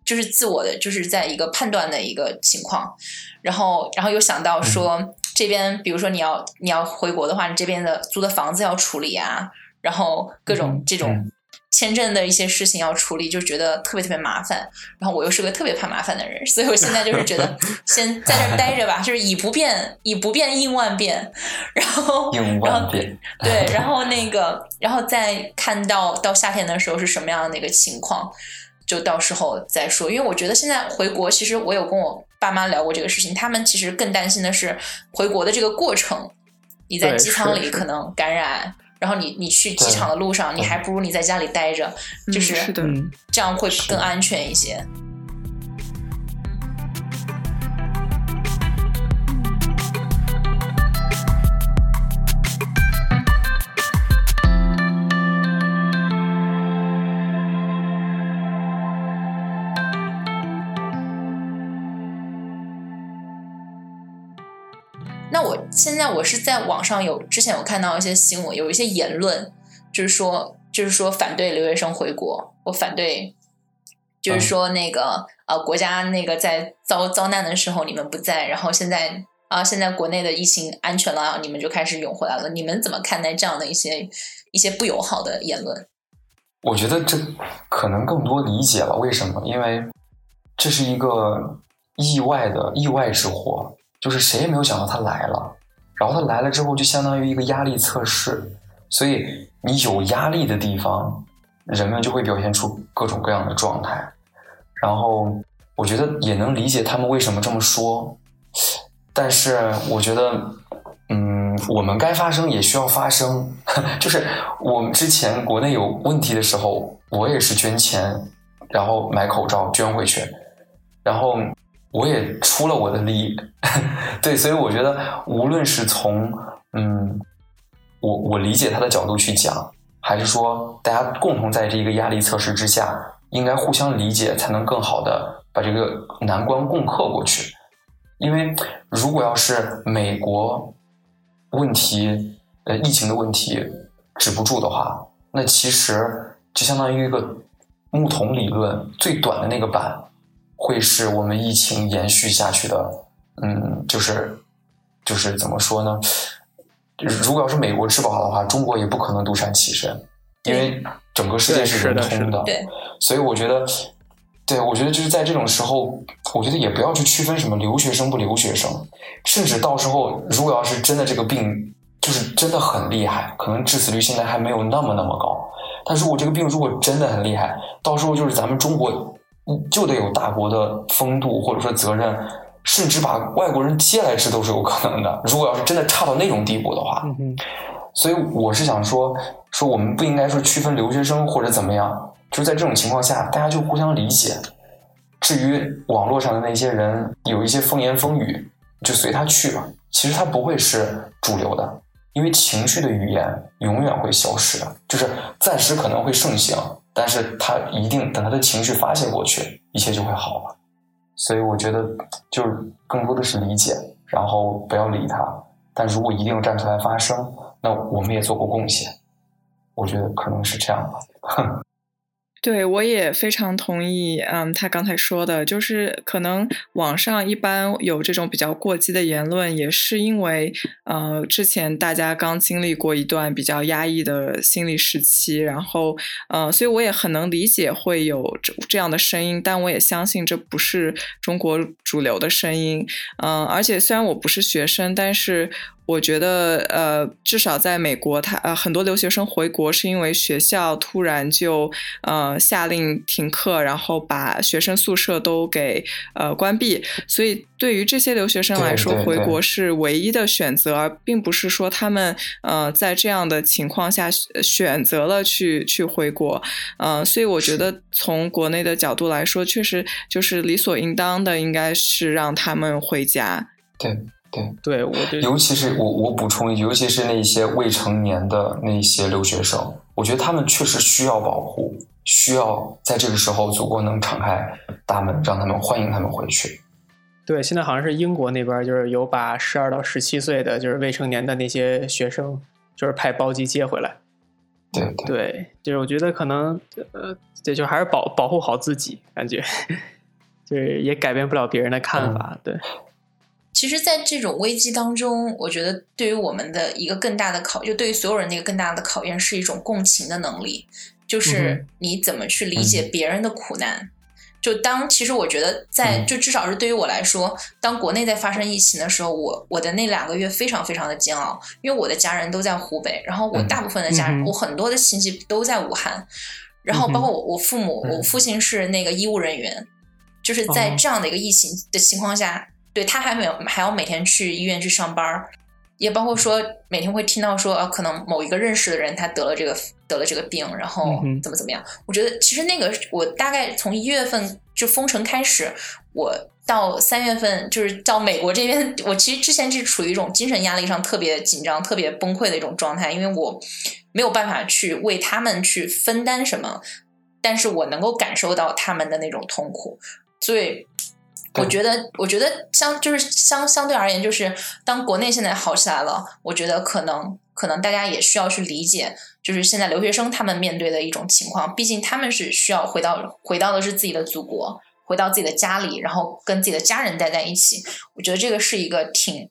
就是自我的，就是在一个判断的一个情况，然后，然后又想到说这边，比如说你要你要回国的话，你这边的租的房子要处理啊，然后各种这种签证的一些事情要处理，就觉得特别特别麻烦。然后我又是个特别怕麻烦的人，所以我现在就是觉得 [LAUGHS] 先在这待着吧，就是以不变以不变应万变，然后应万变对，然后那个，然后再看到到夏天的时候是什么样的一个情况。就到时候再说，因为我觉得现在回国，其实我有跟我爸妈聊过这个事情，他们其实更担心的是回国的这个过程，你在机舱里可。能感染，然后你你去机场的路上，你还不如你在家里待着，就是这样会更安全一些。那现在我是在网上有之前有看到一些新闻，有一些言论，就是说就是说反对留学生回国，我反对，就是说那个呃国家那个在遭遭难的时候你们不在，然后现在啊现在国内的疫情安全了，你们就开始涌回来了，你们怎么看待这样的一些一些不友好的言论？我觉得这可能更多理解了，为什么？因为这是一个意外的意外之祸。就是谁也没有想到他来了，然后他来了之后就相当于一个压力测试，所以你有压力的地方，人们就会表现出各种各样的状态。然后我觉得也能理解他们为什么这么说，但是我觉得，嗯，我们该发声也需要发声。[LAUGHS] 就是我们之前国内有问题的时候，我也是捐钱，然后买口罩捐回去，然后。我也出了我的力，[LAUGHS] 对，所以我觉得无论是从嗯，我我理解他的角度去讲，还是说大家共同在这个压力测试之下，应该互相理解，才能更好的把这个难关共克过去。因为如果要是美国问题呃疫情的问题止不住的话，那其实就相当于一个木桶理论最短的那个板。会是我们疫情延续下去的，嗯，就是就是怎么说呢？如果要是美国治不好的话，中国也不可能独善其身，因为整个世界是人通的。对，所以我觉得，对我觉得就是在这种时候，我觉得也不要去区分什么留学生不留学生，甚至到时候如果要是真的这个病就是真的很厉害，可能致死率现在还没有那么那么高，但如果这个病如果真的很厉害，到时候就是咱们中国。就得有大国的风度，或者说责任，甚至把外国人接来吃都是有可能的。如果要是真的差到那种地步的话，所以我是想说，说我们不应该说区分留学生或者怎么样，就在这种情况下，大家就互相理解。至于网络上的那些人有一些风言风语，就随他去吧。其实他不会是主流的，因为情绪的语言永远会消失的，就是暂时可能会盛行。但是他一定等他的情绪发泄过去，一切就会好了。所以我觉得就是更多的是理解，然后不要理他。但如果一定要站出来发声，那我们也做过贡献。我觉得可能是这样吧。哼对，我也非常同意。嗯，他刚才说的，就是可能网上一般有这种比较过激的言论，也是因为呃，之前大家刚经历过一段比较压抑的心理时期，然后呃，所以我也很能理解会有这这样的声音，但我也相信这不是中国主流的声音。嗯，而且虽然我不是学生，但是。我觉得呃，至少在美国，他呃很多留学生回国是因为学校突然就呃下令停课，然后把学生宿舍都给呃关闭，所以对于这些留学生来说，回国是唯一的选择，而并不是说他们呃在这样的情况下选择了去去回国，嗯，所以我觉得从国内的角度来说，确实就是理所应当的，应该是让他们回家。对。对对，我尤其是我我补充一句，尤其是那些未成年的那些留学生，我觉得他们确实需要保护，需要在这个时候祖国能敞开大门，让他们欢迎他们回去。对，现在好像是英国那边就是有把十二到十七岁的就是未成年的那些学生，就是派包机接回来。对对，就是我觉得可能呃，这就还是保保护好自己，感觉 [LAUGHS] 就是也改变不了别人的看法。对。其实，在这种危机当中，我觉得对于我们的一个更大的考，就对于所有人的一个更大的考验，是一种共情的能力，就是你怎么去理解别人的苦难。就当其实我觉得，在就至少是对于我来说，当国内在发生疫情的时候，我我的那两个月非常非常的煎熬，因为我的家人都在湖北，然后我大部分的家人，我很多的亲戚都在武汉，然后包括我我父母，我父亲是那个医务人员，就是在这样的一个疫情的情况下。对他还没有还要每天去医院去上班也包括说每天会听到说啊可能某一个认识的人他得了这个得了这个病，然后怎么怎么样？我觉得其实那个我大概从一月份就封城开始，我到三月份就是到美国这边，我其实之前是处于一种精神压力上特别紧张、特别崩溃的一种状态，因为我没有办法去为他们去分担什么，但是我能够感受到他们的那种痛苦，所以。我觉得，我觉得相就是相相对而言，就是当国内现在好起来了，我觉得可能可能大家也需要去理解，就是现在留学生他们面对的一种情况，毕竟他们是需要回到回到的是自己的祖国，回到自己的家里，然后跟自己的家人待在一起。我觉得这个是一个挺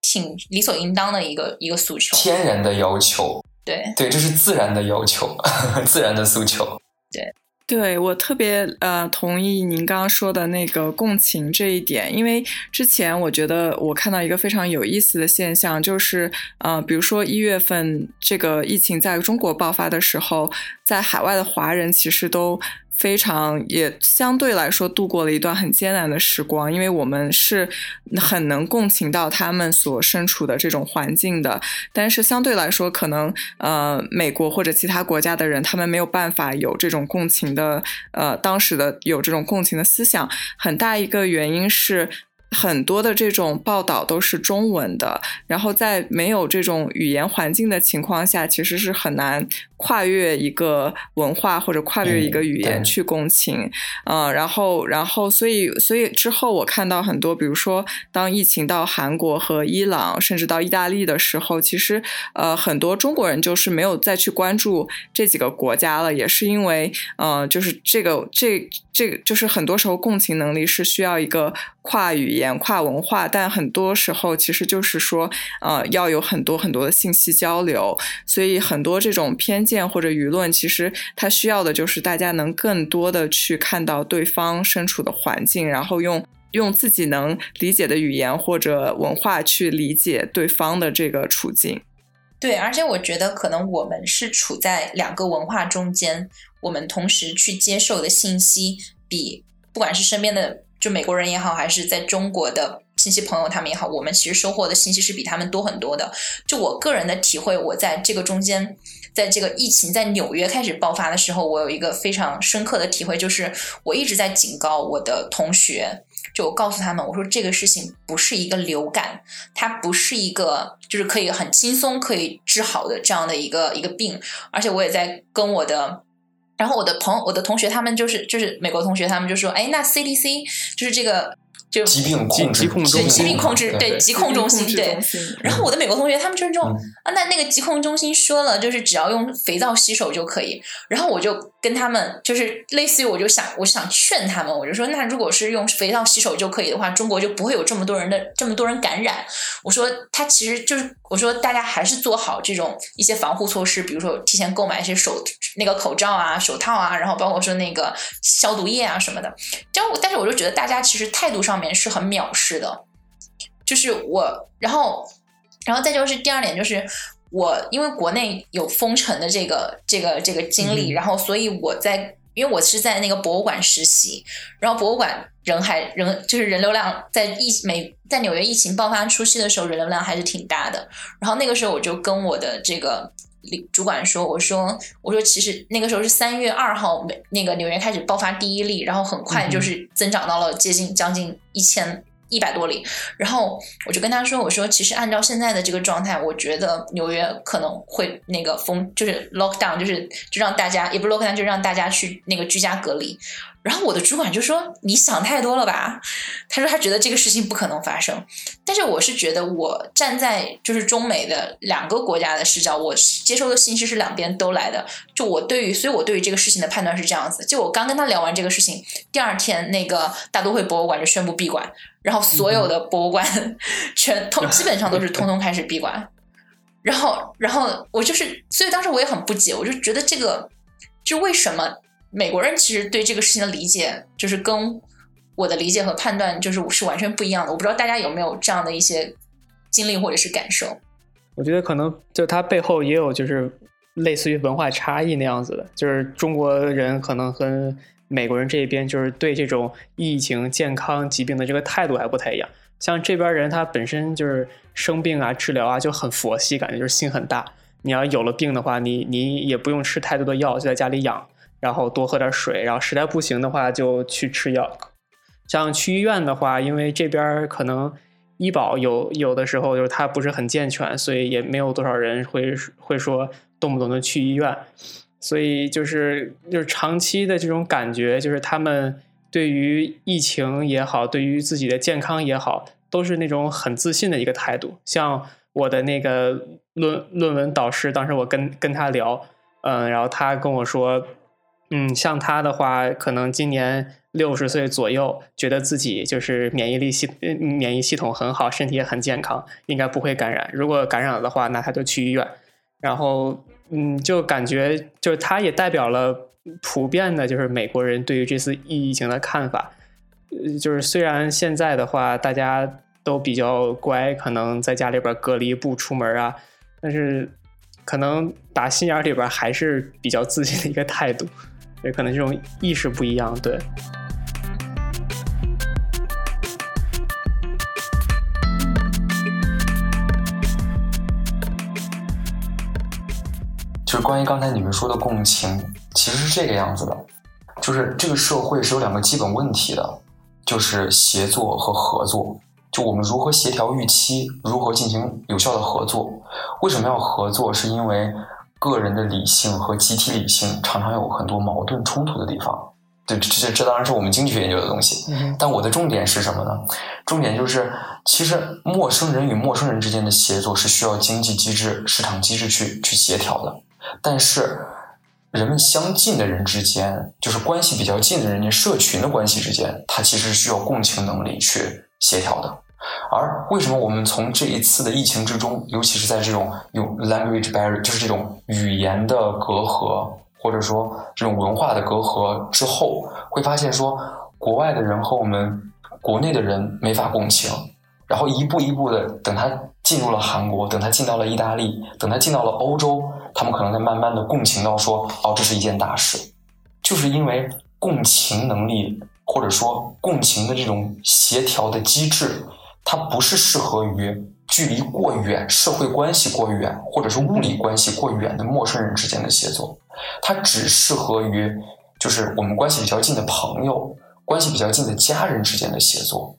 挺理所应当的一个一个诉求，天然的要求。对对，这是自然的要求，[LAUGHS] 自然的诉求。对。对我特别呃同意您刚刚说的那个共情这一点，因为之前我觉得我看到一个非常有意思的现象，就是呃，比如说一月份这个疫情在中国爆发的时候，在海外的华人其实都。非常也相对来说度过了一段很艰难的时光，因为我们是很能共情到他们所身处的这种环境的。但是相对来说，可能呃美国或者其他国家的人，他们没有办法有这种共情的呃当时的有这种共情的思想。很大一个原因是。很多的这种报道都是中文的，然后在没有这种语言环境的情况下，其实是很难跨越一个文化或者跨越一个语言去共情。嗯，然后，然后，所以，所以之后我看到很多，比如说当疫情到韩国和伊朗，甚至到意大利的时候，其实呃很多中国人就是没有再去关注这几个国家了，也是因为呃就是这个这。这个就是很多时候共情能力是需要一个跨语言、跨文化，但很多时候其实就是说，呃，要有很多很多的信息交流。所以很多这种偏见或者舆论，其实它需要的就是大家能更多的去看到对方身处的环境，然后用用自己能理解的语言或者文化去理解对方的这个处境。对，而且我觉得可能我们是处在两个文化中间。我们同时去接受的信息，比不管是身边的就美国人也好，还是在中国的亲戚朋友他们也好，我们其实收获的信息是比他们多很多的。就我个人的体会，我在这个中间，在这个疫情在纽约开始爆发的时候，我有一个非常深刻的体会，就是我一直在警告我的同学，就告诉他们，我说这个事情不是一个流感，它不是一个就是可以很轻松可以治好的这样的一个一个病，而且我也在跟我的。然后我的朋友、我的同学，他们就是就是美国同学，他们就说：“哎，那 CDC 就是这个。”就疾病控制，对疾病控制，对疾控中心，对。然后我的美国同学他们就是这种啊，那那个疾控中心说了，就是只要用肥皂洗手就可以。然后我就跟他们就是类似于，我就想，我想劝他们，我就说，那如果是用肥皂洗手就可以的话，中国就不会有这么多人的这么多人感染。我说他其实就是，我说大家还是做好这种一些防护措施，比如说提前购买一些手那个口罩啊、手套啊，然后包括说那个消毒液啊什么的。就，但是我就觉得大家其实态度上面。是很藐视的，就是我，然后然后再就是第二点就是我因为国内有封城的这个这个这个经历，然后所以我在因为我是在那个博物馆实习，然后博物馆人还人就是人流量在疫美在纽约疫情爆发初期的时候人流量还是挺大的，然后那个时候我就跟我的这个。主管说：“我说，我说，其实那个时候是三月二号，美那个纽约开始爆发第一例，然后很快就是增长到了接近将近一千一百多里。然后我就跟他说：我说，其实按照现在的这个状态，我觉得纽约可能会那个封，就是 lock down，就是就让大家也不是 lock down，就让大家去那个居家隔离。”然后我的主管就说：“你想太多了吧？”他说他觉得这个事情不可能发生。但是我是觉得，我站在就是中美的两个国家的视角，我接收的信息是两边都来的。就我对于，所以我对于这个事情的判断是这样子。就我刚跟他聊完这个事情，第二天那个大都会博物馆就宣布闭馆，然后所有的博物馆 [LAUGHS] 全通基本上都是通通开始闭馆。然后，然后我就是，所以当时我也很不解，我就觉得这个就为什么？美国人其实对这个事情的理解，就是跟我的理解和判断就是是完全不一样的。我不知道大家有没有这样的一些经历或者是感受。我觉得可能就它背后也有就是类似于文化差异那样子的，就是中国人可能跟美国人这边就是对这种疫情、健康、疾病的这个态度还不太一样。像这边人他本身就是生病啊、治疗啊就很佛系，感觉就是心很大。你要有了病的话，你你也不用吃太多的药，就在家里养。然后多喝点水，然后实在不行的话就去吃药。像去医院的话，因为这边可能医保有有的时候就是它不是很健全，所以也没有多少人会会说动不动的去医院。所以就是就是长期的这种感觉，就是他们对于疫情也好，对于自己的健康也好，都是那种很自信的一个态度。像我的那个论论文导师，当时我跟跟他聊，嗯，然后他跟我说。嗯，像他的话，可能今年六十岁左右，觉得自己就是免疫力系免疫系统很好，身体也很健康，应该不会感染。如果感染了的话，那他就去医院。然后，嗯，就感觉就是他也代表了普遍的，就是美国人对于这次疫情的看法。就是虽然现在的话，大家都比较乖，可能在家里边隔离不出门啊，但是可能打心眼里边还是比较自信的一个态度。也可能这种意识不一样，对。就是关于刚才你们说的共情，其实是这个样子的，就是这个社会是有两个基本问题的，就是协作和合作。就我们如何协调预期，如何进行有效的合作？为什么要合作？是因为。个人的理性和集体理性常常有很多矛盾冲突的地方，对，这这这当然是我们经济学研究的东西。但我的重点是什么呢？重点就是，其实陌生人与陌生人之间的协作是需要经济机制、市场机制去去协调的。但是，人们相近的人之间，就是关系比较近的人间、社群的关系之间，它其实需要共情能力去协调的。而为什么我们从这一次的疫情之中，尤其是在这种有 language barrier，就是这种语言的隔阂，或者说这种文化的隔阂之后，会发现说，国外的人和我们国内的人没法共情，然后一步一步的，等他进入了韩国，等他进到了意大利，等他进到了欧洲，他们可能在慢慢的共情到说，哦，这是一件大事，就是因为共情能力或者说共情的这种协调的机制。它不是适合于距离过远、社会关系过远，或者是物理关系过远的陌生人之间的协作，它只适合于就是我们关系比较近的朋友、关系比较近的家人之间的协作。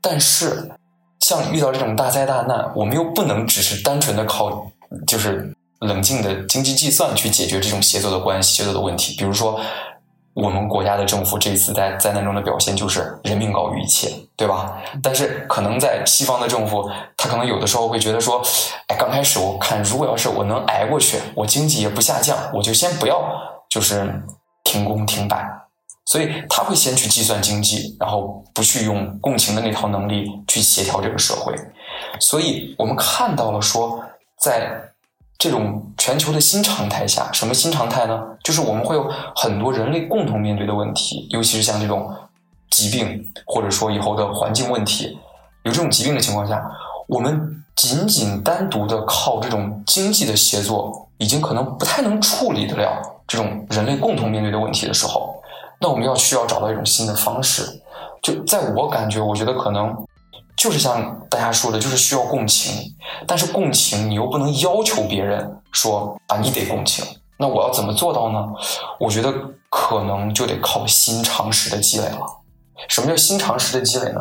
但是，像遇到这种大灾大难，我们又不能只是单纯的靠就是冷静的经济计算去解决这种协作的关系、协作的问题，比如说。我们国家的政府这一次在灾难中的表现就是人命高于一切，对吧？但是可能在西方的政府，他可能有的时候会觉得说，哎，刚开始我看如果要是我能挨过去，我经济也不下降，我就先不要就是停工停摆，所以他会先去计算经济，然后不去用共情的那套能力去协调这个社会，所以我们看到了说在。这种全球的新常态下，什么新常态呢？就是我们会有很多人类共同面对的问题，尤其是像这种疾病，或者说以后的环境问题。有这种疾病的情况下，我们仅仅单独的靠这种经济的协作，已经可能不太能处理得了这种人类共同面对的问题的时候，那我们要需要找到一种新的方式。就在我感觉，我觉得可能就是像大家说的，就是需要共情。但是共情，你又不能要求别人说啊，你得共情。那我要怎么做到呢？我觉得可能就得靠新常识的积累了。什么叫新常识的积累呢？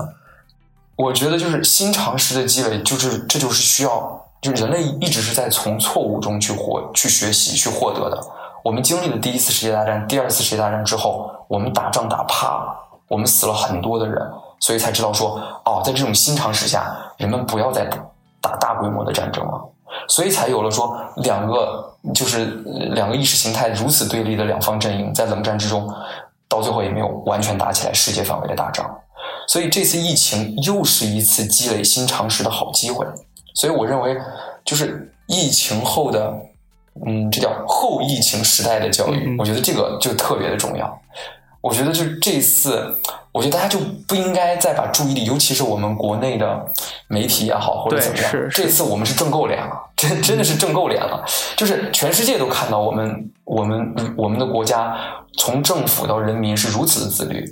我觉得就是新常识的积累，就是这就是需要，就人类一直是在从错误中去获、去学习、去获得的。我们经历了第一次世界大战、第二次世界大战之后，我们打仗打怕了。我们死了很多的人，所以才知道说，哦，在这种新常识下，人们不要再打大规模的战争了，所以才有了说两个就是两个意识形态如此对立的两方阵营，在冷战之中，到最后也没有完全打起来世界范围的大仗，所以这次疫情又是一次积累新常识的好机会，所以我认为，就是疫情后的，嗯，这叫后疫情时代的教育，我觉得这个就特别的重要。我觉得就这次，我觉得大家就不应该再把注意力，尤其是我们国内的媒体也好，或者怎么样。这次我们是挣够脸了，真真的是挣够脸了。就是全世界都看到我们，我们我们的国家从政府到人民是如此的自律。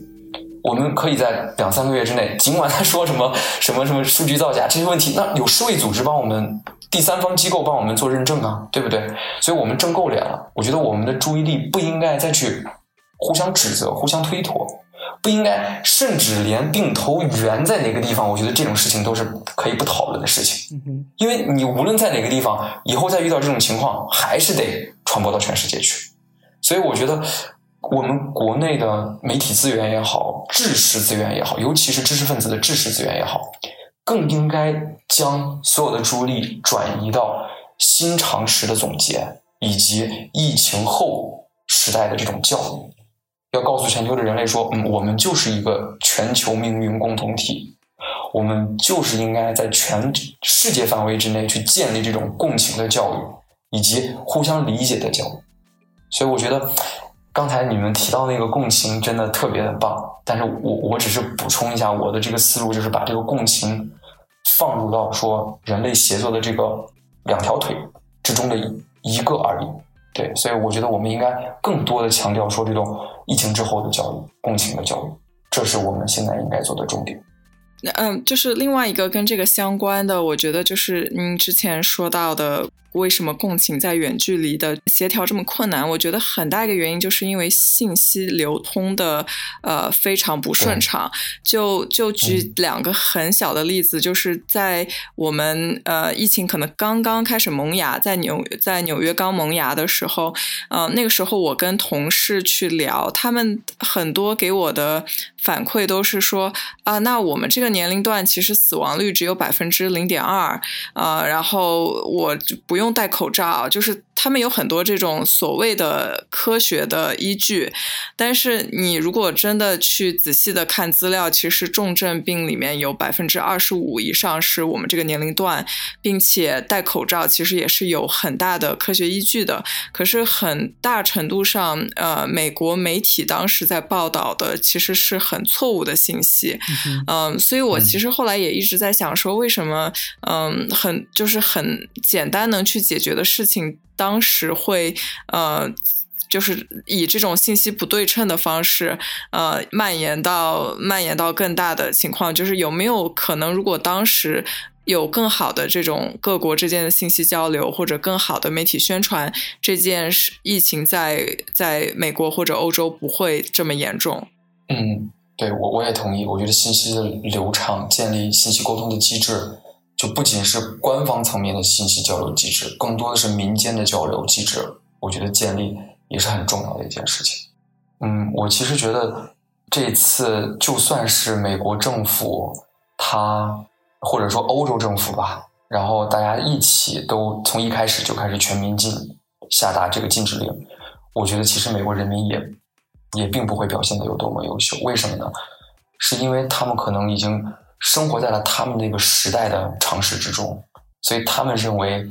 我们可以在两三个月之内，尽管他说什么什么什么数据造假这些问题，那有世卫组织帮我们，第三方机构帮我们做认证啊，对不对？所以我们挣够脸了。我觉得我们的注意力不应该再去。互相指责，互相推脱，不应该，甚至连病头源在哪个地方，我觉得这种事情都是可以不讨论的事情。因为你无论在哪个地方，以后再遇到这种情况，还是得传播到全世界去。所以，我觉得我们国内的媒体资源也好，知识资源也好，尤其是知识分子的知识资源也好，更应该将所有的注意力转移到新常识的总结，以及疫情后时代的这种教育。要告诉全球的人类说，嗯，我们就是一个全球命运共同体，我们就是应该在全世界范围之内去建立这种共情的教育，以及互相理解的教育。所以，我觉得刚才你们提到那个共情真的特别的棒，但是我我只是补充一下我的这个思路，就是把这个共情放入到说人类协作的这个两条腿之中的一个而已。对，所以我觉得我们应该更多的强调说这种疫情之后的教育、共情的教育，这是我们现在应该做的重点。那嗯，就是另外一个跟这个相关的，我觉得就是您之前说到的。为什么共情在远距离的协调这么困难？我觉得很大一个原因就是因为信息流通的呃非常不顺畅。就就举两个很小的例子，就是在我们呃疫情可能刚刚开始萌芽，在纽在纽约刚萌芽的时候，呃那个时候我跟同事去聊，他们很多给我的反馈都是说啊，那我们这个年龄段其实死亡率只有百分之零点二啊，然后我。不用戴口罩，就是他们有很多这种所谓的科学的依据，但是你如果真的去仔细的看资料，其实重症病里面有百分之二十五以上是我们这个年龄段，并且戴口罩其实也是有很大的科学依据的。可是很大程度上，呃，美国媒体当时在报道的其实是很错误的信息，嗯，所以我其实后来也一直在想说，为什么，嗯，很就是很简单能。去解决的事情，当时会呃，就是以这种信息不对称的方式，呃，蔓延到蔓延到更大的情况，就是有没有可能，如果当时有更好的这种各国之间的信息交流，或者更好的媒体宣传，这件事疫情在在美国或者欧洲不会这么严重？嗯，对我我也同意，我觉得信息的流畅，建立信息沟通的机制。就不仅是官方层面的信息交流机制，更多的是民间的交流机制。我觉得建立也是很重要的一件事情。嗯，我其实觉得这次就算是美国政府，他或者说欧洲政府吧，然后大家一起都从一开始就开始全民禁下达这个禁止令，我觉得其实美国人民也也并不会表现的有多么优秀。为什么呢？是因为他们可能已经。生活在了他们那个时代的常识之中，所以他们认为，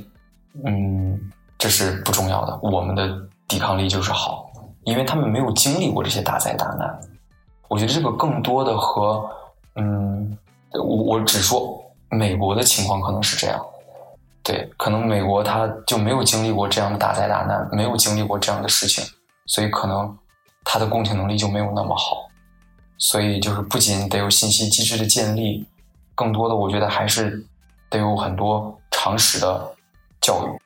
嗯，这是不重要的。我们的抵抗力就是好，因为他们没有经历过这些大灾大难。我觉得这个更多的和，嗯，我我只说美国的情况可能是这样，对，可能美国他就没有经历过这样的大灾大难，没有经历过这样的事情，所以可能他的共情能力就没有那么好。所以就是不仅得有信息机制的建立，更多的我觉得还是得有很多常识的教育。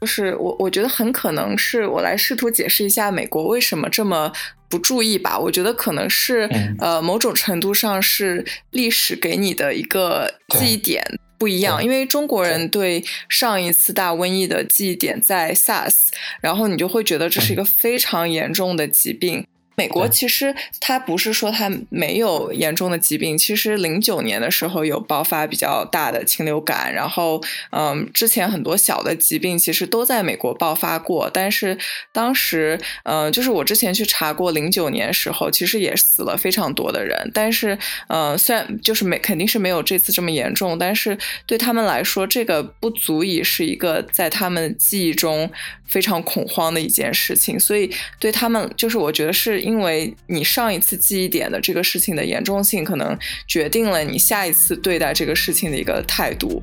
就是我，我觉得很可能是我来试图解释一下美国为什么这么不注意吧。我觉得可能是呃，某种程度上是历史给你的一个记忆点不一样，因为中国人对上一次大瘟疫的记忆点在 SARS，然后你就会觉得这是一个非常严重的疾病。美国其实它不是说它没有严重的疾病，其实零九年的时候有爆发比较大的禽流感，然后嗯，之前很多小的疾病其实都在美国爆发过，但是当时嗯，就是我之前去查过零九年时候，其实也死了非常多的人，但是嗯，虽然就是没肯定是没有这次这么严重，但是对他们来说，这个不足以是一个在他们记忆中非常恐慌的一件事情，所以对他们就是我觉得是。因为你上一次记忆点的这个事情的严重性，可能决定了你下一次对待这个事情的一个态度。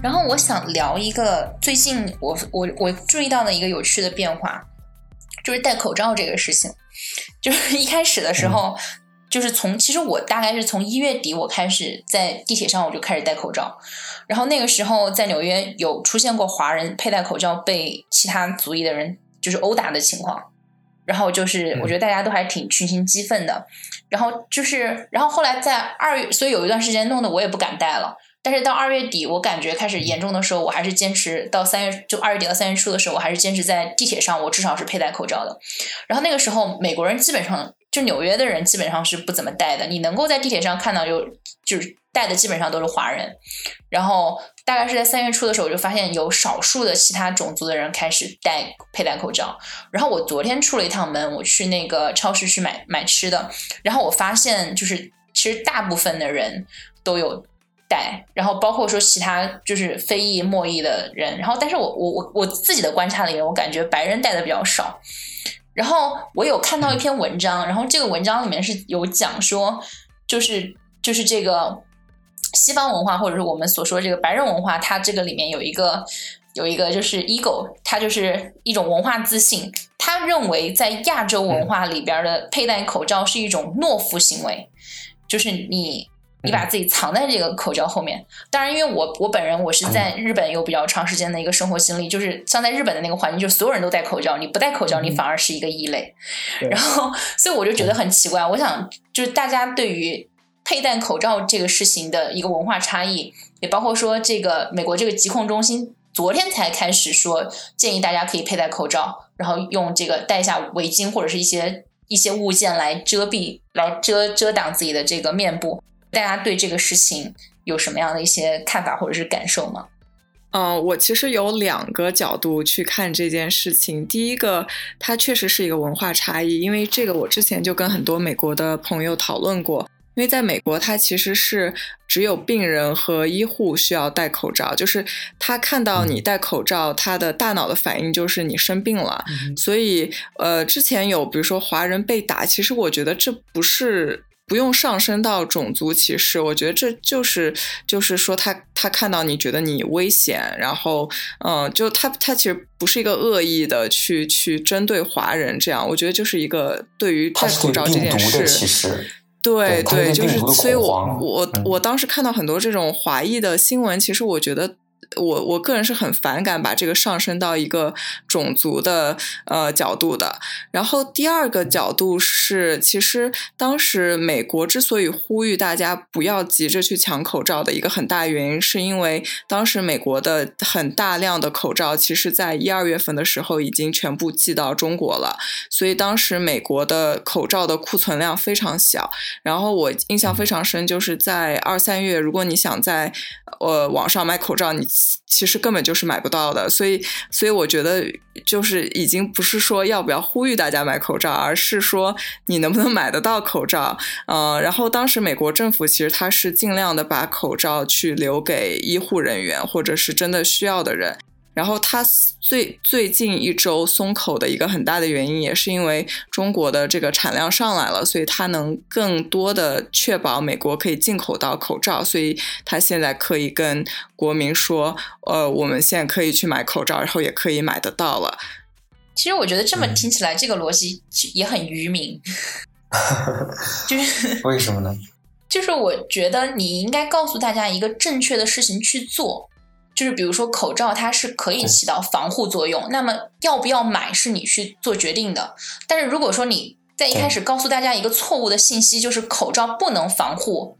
然后我想聊一个最近我我我注意到的一个有趣的变化，就是戴口罩这个事情。就是一开始的时候。就是从其实我大概是从一月底我开始在地铁上我就开始戴口罩，然后那个时候在纽约有出现过华人佩戴口罩被其他族裔的人就是殴打的情况，然后就是我觉得大家都还挺群情激愤的，然后就是然后后来在二月，所以有一段时间弄得我也不敢戴了，但是到二月底我感觉开始严重的时候，我还是坚持到三月就二月底到三月初的时候，我还是坚持在地铁上我至少是佩戴口罩的，然后那个时候美国人基本上。就纽约的人基本上是不怎么戴的，你能够在地铁上看到有就是戴的基本上都是华人，然后大概是在三月初的时候，我就发现有少数的其他种族的人开始戴佩戴口罩。然后我昨天出了一趟门，我去那个超市去买买吃的，然后我发现就是其实大部分的人都有戴，然后包括说其他就是非裔墨裔的人，然后但是我我我我自己的观察里面，我感觉白人戴的比较少。然后我有看到一篇文章，然后这个文章里面是有讲说，就是就是这个西方文化或者是我们所说这个白人文化，它这个里面有一个有一个就是 ego，它就是一种文化自信，他认为在亚洲文化里边的佩戴口罩是一种懦夫行为，就是你。你把自己藏在这个口罩后面，当然，因为我我本人我是在日本有比较长时间的一个生活经历，就是像在日本的那个环境，就是所有人都戴口罩，你不戴口罩，你反而是一个异类。然后，所以我就觉得很奇怪。我想，就是大家对于佩戴口罩这个事情的一个文化差异，也包括说，这个美国这个疾控中心昨天才开始说，建议大家可以佩戴口罩，然后用这个戴一下围巾或者是一些一些物件来遮蔽，来遮遮挡自己的这个面部。大家对这个事情有什么样的一些看法或者是感受吗？嗯，我其实有两个角度去看这件事情。第一个，它确实是一个文化差异，因为这个我之前就跟很多美国的朋友讨论过。因为在美国，它其实是只有病人和医护需要戴口罩，就是他看到你戴口罩，他的大脑的反应就是你生病了。所以，呃，之前有比如说华人被打，其实我觉得这不是。不用上升到种族歧视，我觉得这就是就是说他他看到你觉得你危险，然后嗯，就他他其实不是一个恶意的去去针对华人这样，我觉得就是一个对于戴口罩这件事，对对，就是所以我我我当时看到很多这种华裔的新闻，其实我觉得。我我个人是很反感把这个上升到一个种族的呃角度的。然后第二个角度是，其实当时美国之所以呼吁大家不要急着去抢口罩的一个很大原因，是因为当时美国的很大量的口罩，其实在一二月份的时候已经全部寄到中国了，所以当时美国的口罩的库存量非常小。然后我印象非常深，就是在二三月，如果你想在呃网上买口罩，你其实根本就是买不到的，所以，所以我觉得就是已经不是说要不要呼吁大家买口罩，而是说你能不能买得到口罩。呃，然后当时美国政府其实它是尽量的把口罩去留给医护人员或者是真的需要的人。然后它最最近一周松口的一个很大的原因，也是因为中国的这个产量上来了，所以它能更多的确保美国可以进口到口罩，所以它现在可以跟国民说，呃，我们现在可以去买口罩，然后也可以买得到了。其实我觉得这么听起来，这个逻辑也很愚民。[LAUGHS] 就是为什么呢？就是我觉得你应该告诉大家一个正确的事情去做。就是比如说口罩，它是可以起到防护作用，那么要不要买是你去做决定的。但是如果说你在一开始告诉大家一个错误的信息，就是口罩不能防护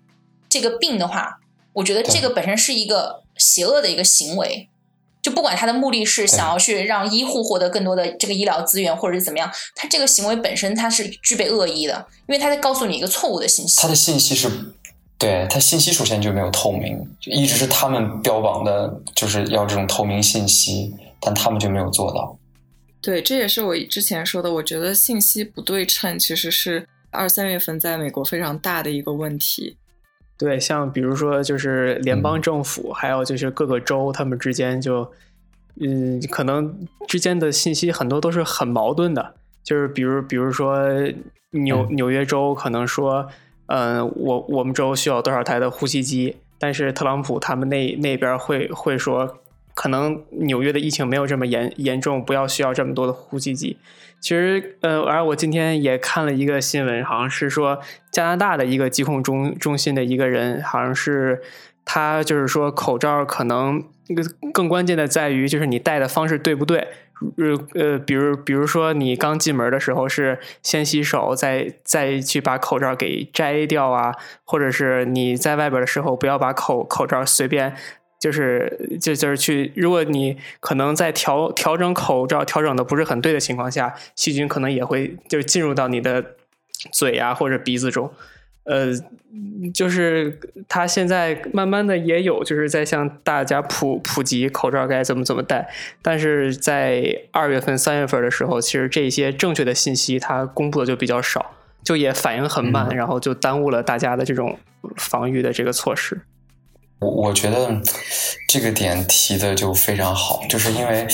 这个病的话，我觉得这个本身是一个邪恶的一个行为。就不管他的目的是想要去让医护获得更多的这个医疗资源，或者是怎么样，他这个行为本身他是具备恶意的，因为他在告诉你一个错误的信息。他的信息是。对它信息首先就没有透明，就一直是他们标榜的，就是要这种透明信息，但他们就没有做到。对，这也是我之前说的，我觉得信息不对称其实是二三月份在美国非常大的一个问题。对，像比如说就是联邦政府，还有就是各个州，他们之间就，嗯，可能之间的信息很多都是很矛盾的，就是比如比如说纽纽约州可能说。嗯，我我们州需要多少台的呼吸机？但是特朗普他们那那边会会说，可能纽约的疫情没有这么严严重，不要需要这么多的呼吸机。其实，呃，而我今天也看了一个新闻，好像是说加拿大的一个疾控中中心的一个人，好像是他就是说口罩可能更关键的在于就是你戴的方式对不对。呃呃，比如比如说，你刚进门的时候是先洗手，再再去把口罩给摘掉啊，或者是你在外边的时候，不要把口口罩随便，就是就就是去，如果你可能在调调整口罩调整的不是很对的情况下，细菌可能也会就进入到你的嘴啊或者鼻子中。呃，就是他现在慢慢的也有，就是在向大家普普及口罩该怎么怎么戴，但是在二月份、三月份的时候，其实这些正确的信息他公布的就比较少，就也反应很慢，然后就耽误了大家的这种防御的这个措施。我我觉得这个点提的就非常好，就是因为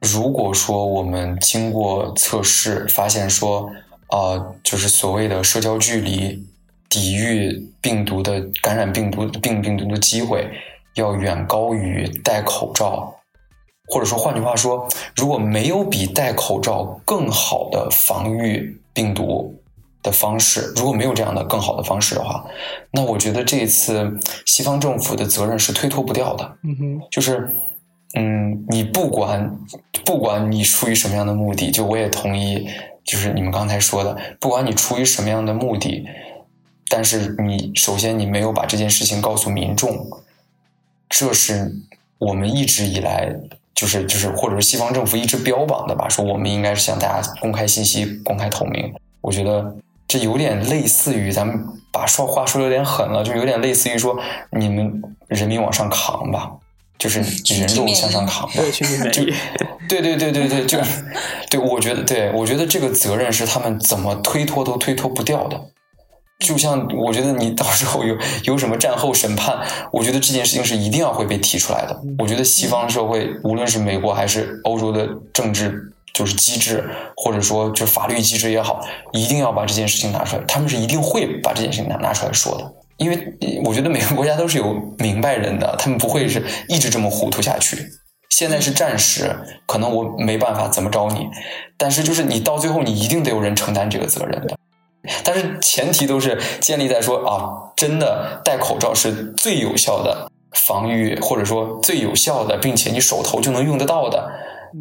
如果说我们经过测试发现说，啊，就是所谓的社交距离。抵御病毒的感染病毒病病毒的机会要远高于戴口罩，或者说换句话说，如果没有比戴口罩更好的防御病毒的方式，如果没有这样的更好的方式的话，那我觉得这一次西方政府的责任是推脱不掉的。嗯哼，就是，嗯，你不管不管你出于什么样的目的，就我也同意，就是你们刚才说的，不管你出于什么样的目的。但是你首先你没有把这件事情告诉民众，这是我们一直以来就是就是或者是西方政府一直标榜的吧，说我们应该是向大家公开信息、公开透明。我觉得这有点类似于咱们把说话说有点狠了，就有点类似于说你们人民往上扛吧，就是人肉向上扛，对，群体免疫，对对对对对，就对，我觉得对我觉得这个责任是他们怎么推脱都推脱不掉的。就像我觉得你到时候有有什么战后审判，我觉得这件事情是一定要会被提出来的。我觉得西方社会，无论是美国还是欧洲的政治就是机制，或者说就法律机制也好，一定要把这件事情拿出来。他们是一定会把这件事情拿拿出来说的，因为我觉得每个国家都是有明白人的，他们不会是一直这么糊涂下去。现在是暂时，可能我没办法怎么着你，但是就是你到最后，你一定得有人承担这个责任的。但是前提都是建立在说啊，真的戴口罩是最有效的防御，或者说最有效的，并且你手头就能用得到的，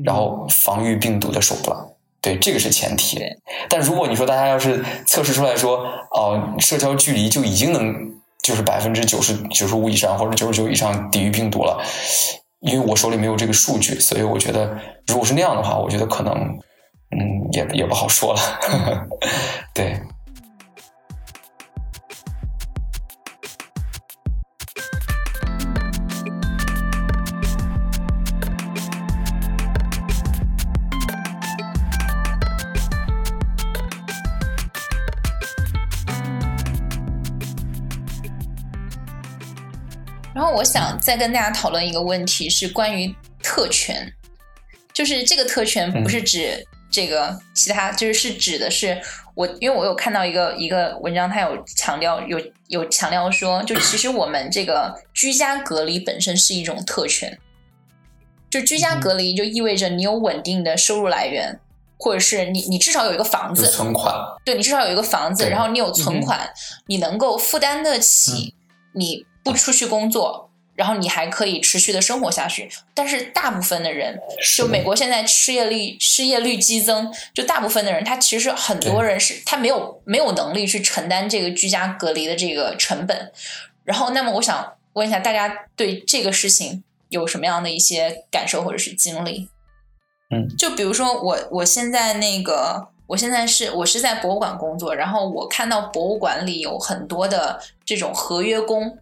然后防御病毒的手段。对，这个是前提。但如果你说大家要是测试出来说，哦，社交距离就已经能就是百分之九十九十五以上或者九十九以上抵御病毒了，因为我手里没有这个数据，所以我觉得如果是那样的话，我觉得可能嗯也也不好说了。[LAUGHS] 对。然后我想再跟大家讨论一个问题，是关于特权。就是这个特权不是指这个其他，就是是指的是我，因为我有看到一个一个文章，它有强调有有强调说，就其实我们这个居家隔离本身是一种特权，就居家隔离就意味着你有稳定的收入来源。或者是你，你至少有一个房子存款，对你至少有一个房子，然后你有存款，你能够负担得起，你不出去工作，然后你还可以持续的生活下去。但是大部分的人，就美国现在失业率失业率激增，就大部分的人，他其实很多人是他没有没有能力去承担这个居家隔离的这个成本。然后，那么我想问一下大家，对这个事情有什么样的一些感受或者是经历？嗯就比如说我，我现在那个，我现在是我是在博物馆工作，然后我看到博物馆里有很多的这种合约工，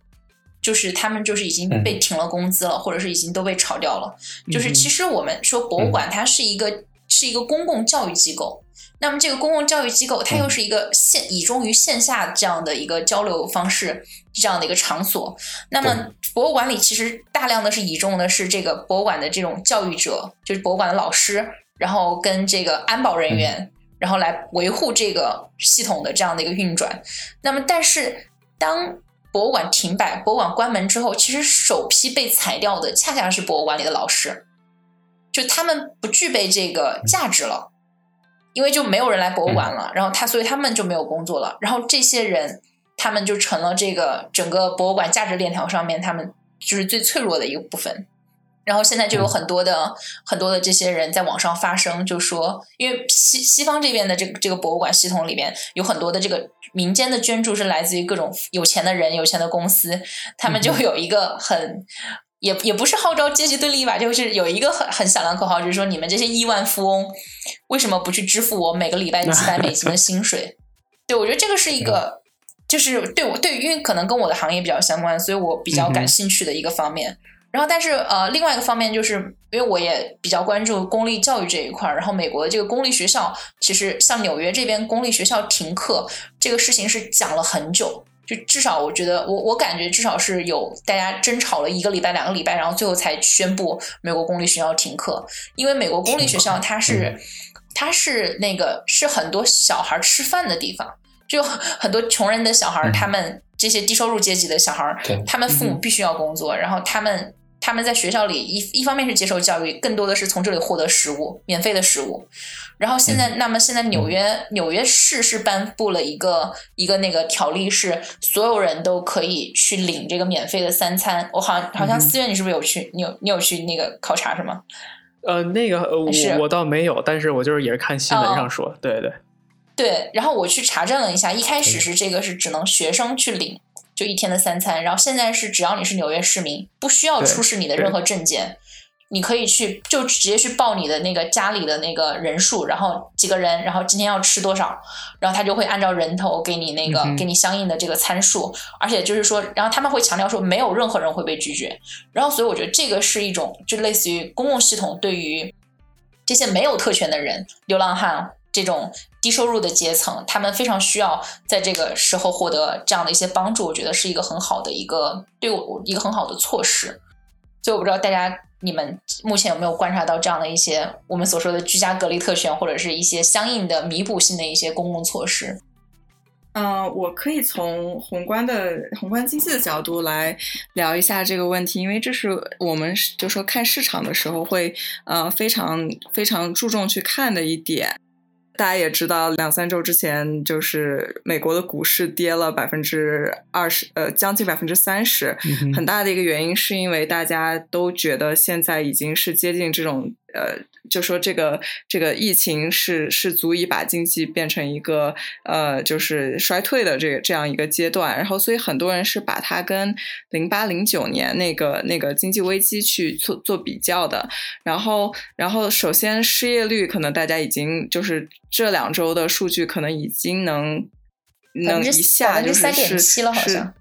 就是他们就是已经被停了工资了，或者是已经都被炒掉了。就是其实我们说博物馆它是一个是一个公共教育机构，那么这个公共教育机构它又是一个线倚重于线下这样的一个交流方式这样的一个场所，那么。博物馆里其实大量的是倚重的是这个博物馆的这种教育者，就是博物馆的老师，然后跟这个安保人员，然后来维护这个系统的这样的一个运转。那么，但是当博物馆停摆、博物馆关门之后，其实首批被裁掉的恰恰是博物馆里的老师，就他们不具备这个价值了，因为就没有人来博物馆了，然后他所以他们就没有工作了，然后这些人。他们就成了这个整个博物馆价值链条上面，他们就是最脆弱的一个部分。然后现在就有很多的很多的这些人在网上发声，就说，因为西西方这边的这个这个博物馆系统里面有很多的这个民间的捐助是来自于各种有钱的人、有钱的公司，他们就有一个很也也不是号召阶级对立吧，就是有一个很很响亮口号，就是说你们这些亿万富翁为什么不去支付我每个礼拜几百美金的薪水？[LAUGHS] 对我觉得这个是一个。就是对我对，因为可能跟我的行业比较相关，所以我比较感兴趣的一个方面。然后，但是呃，另外一个方面就是，因为我也比较关注公立教育这一块儿。然后，美国的这个公立学校，其实像纽约这边公立学校停课这个事情是讲了很久，就至少我觉得，我我感觉至少是有大家争吵了一个礼拜、两个礼拜，然后最后才宣布美国公立学校停课。因为美国公立学校它是它是那个是很多小孩吃饭的地方。就很多穷人的小孩儿，他们这些低收入阶级的小孩儿，他们父母必须要工作，然后他们他们在学校里一一方面是接受教育，更多的是从这里获得食物，免费的食物。然后现在，那么现在纽约纽约市是颁布了一个一个那个条例，是所有人都可以去领这个免费的三餐。我好像好像四月你是不是有去？你有你有去那个考察是吗？呃，那个我我倒没有，但是我就是也是看新闻上说，对对。对，然后我去查证了一下，一开始是这个是只能学生去领，就一天的三餐，然后现在是只要你是纽约市民，不需要出示你的任何证件，你可以去就直接去报你的那个家里的那个人数，然后几个人，然后今天要吃多少，然后他就会按照人头给你那个给你相应的这个参数，而且就是说，然后他们会强调说没有任何人会被拒绝，然后所以我觉得这个是一种就类似于公共系统对于这些没有特权的人，流浪汉。这种低收入的阶层，他们非常需要在这个时候获得这样的一些帮助，我觉得是一个很好的一个对我一个很好的措施。所以我不知道大家你们目前有没有观察到这样的一些我们所说的居家隔离特权，或者是一些相应的弥补性的一些公共措施。嗯，我可以从宏观的宏观经济的角度来聊一下这个问题，因为这是我们就说看市场的时候会呃非常非常注重去看的一点。大家也知道，两三周之前，就是美国的股市跌了百分之二十，呃，将近百分之三十。很大的一个原因是因为大家都觉得现在已经是接近这种。呃，就说这个这个疫情是是足以把经济变成一个呃，就是衰退的这个这样一个阶段，然后所以很多人是把它跟零八零九年那个那个经济危机去做做比较的，然后然后首先失业率可能大家已经就是这两周的数据可能已经能能一下就是是是。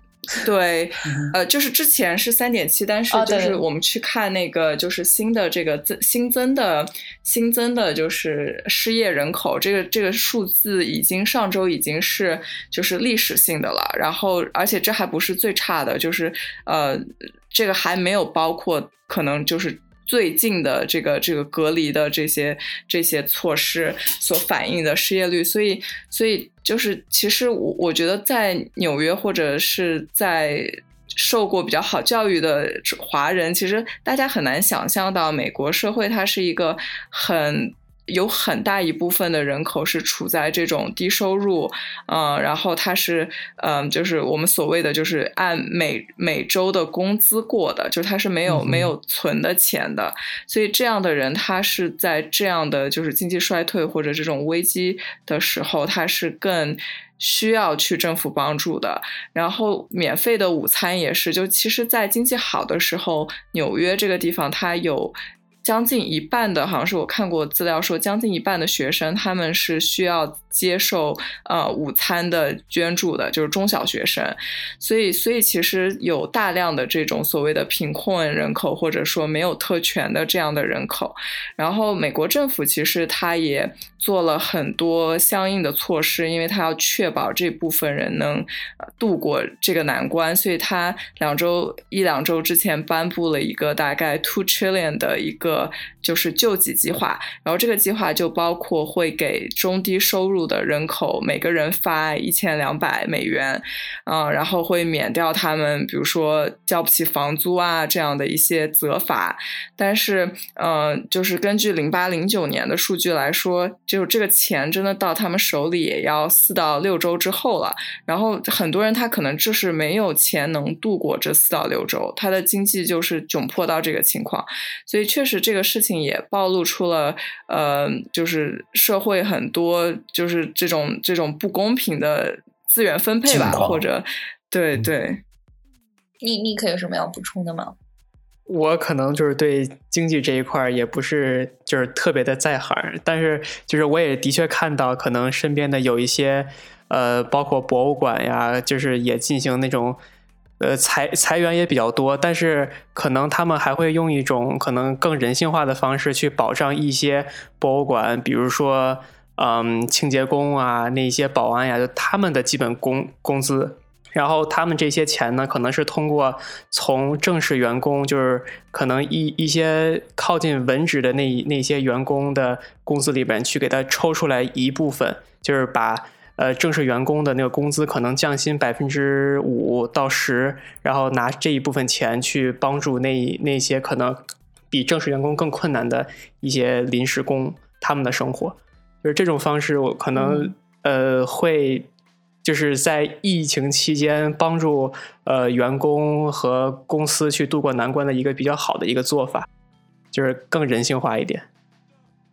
对，呃，就是之前是三点七，但是就是我们去看那个，就是新的这个增新增的新增的，就是失业人口，这个这个数字已经上周已经是就是历史性的了。然后，而且这还不是最差的，就是呃，这个还没有包括可能就是。最近的这个这个隔离的这些这些措施所反映的失业率，所以所以就是其实我我觉得在纽约或者是在受过比较好教育的华人，其实大家很难想象到美国社会它是一个很。有很大一部分的人口是处在这种低收入，嗯，然后他是，嗯，就是我们所谓的就是按每每周的工资过的，就是他是没有没有存的钱的，所以这样的人他是在这样的就是经济衰退或者这种危机的时候，他是更需要去政府帮助的。然后免费的午餐也是，就其实，在经济好的时候，纽约这个地方它有。将近一半的，好像是我看过资料说，将近一半的学生他们是需要接受呃午餐的捐助的，就是中小学生。所以，所以其实有大量的这种所谓的贫困人口，或者说没有特权的这样的人口。然后，美国政府其实他也做了很多相应的措施，因为他要确保这部分人能度过这个难关。所以他两周一两周之前颁布了一个大概 two trillion 的一个。就是救济计划，然后这个计划就包括会给中低收入的人口每个人发一千两百美元，嗯，然后会免掉他们比如说交不起房租啊这样的一些责罚。但是，嗯，就是根据零八零九年的数据来说，就这个钱真的到他们手里也要四到六周之后了。然后很多人他可能就是没有钱能度过这四到六周，他的经济就是窘迫到这个情况，所以确实。这个事情也暴露出了，呃，就是社会很多就是这种这种不公平的资源分配吧，或者对对。你你可有什么要补充的吗？我可能就是对经济这一块也不是就是特别的在行，但是就是我也的确看到，可能身边的有一些呃，包括博物馆呀，就是也进行那种。呃，裁裁员也比较多，但是可能他们还会用一种可能更人性化的方式去保障一些博物馆，比如说，嗯，清洁工啊，那些保安呀，就他们的基本工工资。然后他们这些钱呢，可能是通过从正式员工，就是可能一一些靠近文职的那那些员工的工资里边去给他抽出来一部分，就是把。呃，正式员工的那个工资可能降薪百分之五到十，然后拿这一部分钱去帮助那那些可能比正式员工更困难的一些临时工他们的生活，就是这种方式，我可能呃会就是在疫情期间帮助呃员工和公司去度过难关的一个比较好的一个做法，就是更人性化一点。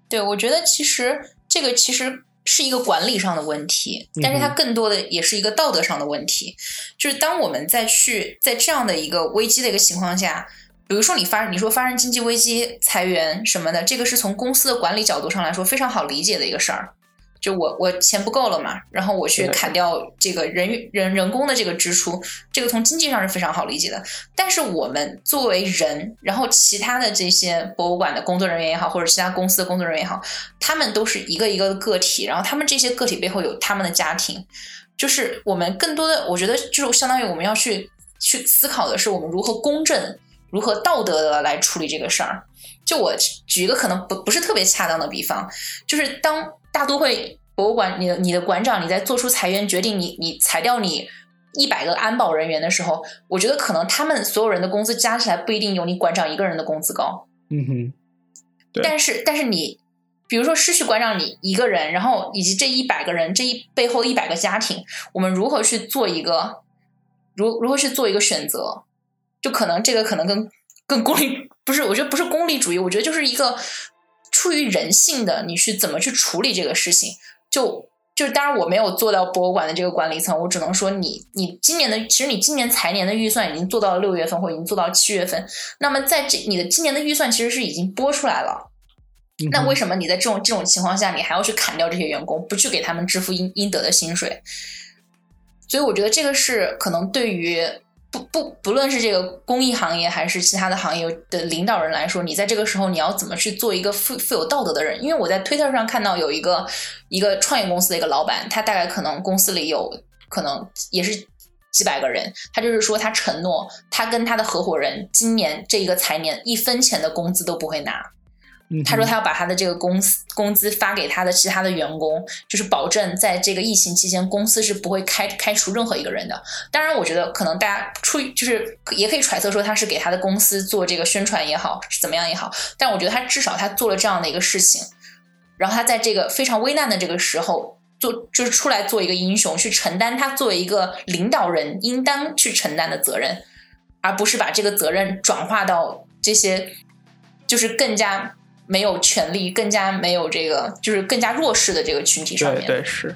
对，我觉得其实这个其实。是一个管理上的问题，但是它更多的也是一个道德上的问题。就是当我们再去在这样的一个危机的一个情况下，比如说你发你说发生经济危机、裁员什么的，这个是从公司的管理角度上来说非常好理解的一个事儿。就我我钱不够了嘛，然后我去砍掉这个人人人工的这个支出，这个从经济上是非常好理解的。但是我们作为人，然后其他的这些博物馆的工作人员也好，或者其他公司的工作人员也好，他们都是一个一个的个体，然后他们这些个体背后有他们的家庭，就是我们更多的，我觉得就是相当于我们要去去思考的是，我们如何公正、如何道德的来处理这个事儿。就我举一个可能不不是特别恰当的比方，就是当。大都会博物馆，你的你的馆长，你在做出裁员决定，你你裁掉你一百个安保人员的时候，我觉得可能他们所有人的工资加起来不一定有你馆长一个人的工资高。嗯哼。但是但是你，比如说失去馆长你一个人，然后以及这一百个人这一背后一百个家庭，我们如何去做一个如如何去做一个选择？就可能这个可能跟跟功利不是，我觉得不是功利主义，我觉得就是一个。出于人性的，你去怎么去处理这个事情？就就是当然我没有做到博物馆的这个管理层，我只能说你你今年的其实你今年财年的预算已经做到了六月份，或已经做到七月份。那么在这你的今年的预算其实是已经拨出来了。那为什么你在这种这种情况下，你还要去砍掉这些员工，不去给他们支付应应得的薪水？所以我觉得这个是可能对于。不不，不论是这个公益行业还是其他的行业的领导人来说，你在这个时候你要怎么去做一个富富有道德的人？因为我在推特上看到有一个一个创业公司的一个老板，他大概可能公司里有可能也是几百个人，他就是说他承诺，他跟他的合伙人今年这一个财年一分钱的工资都不会拿。他说他要把他的这个公司工资发给他的其他的员工，就是保证在这个疫情期间公司是不会开开除任何一个人的。当然，我觉得可能大家出于就是也可以揣测说他是给他的公司做这个宣传也好，是怎么样也好。但我觉得他至少他做了这样的一个事情，然后他在这个非常危难的这个时候做，就是出来做一个英雄，去承担他作为一个领导人应当去承担的责任，而不是把这个责任转化到这些就是更加。没有权利，更加没有这个，就是更加弱势的这个群体上面。对对是。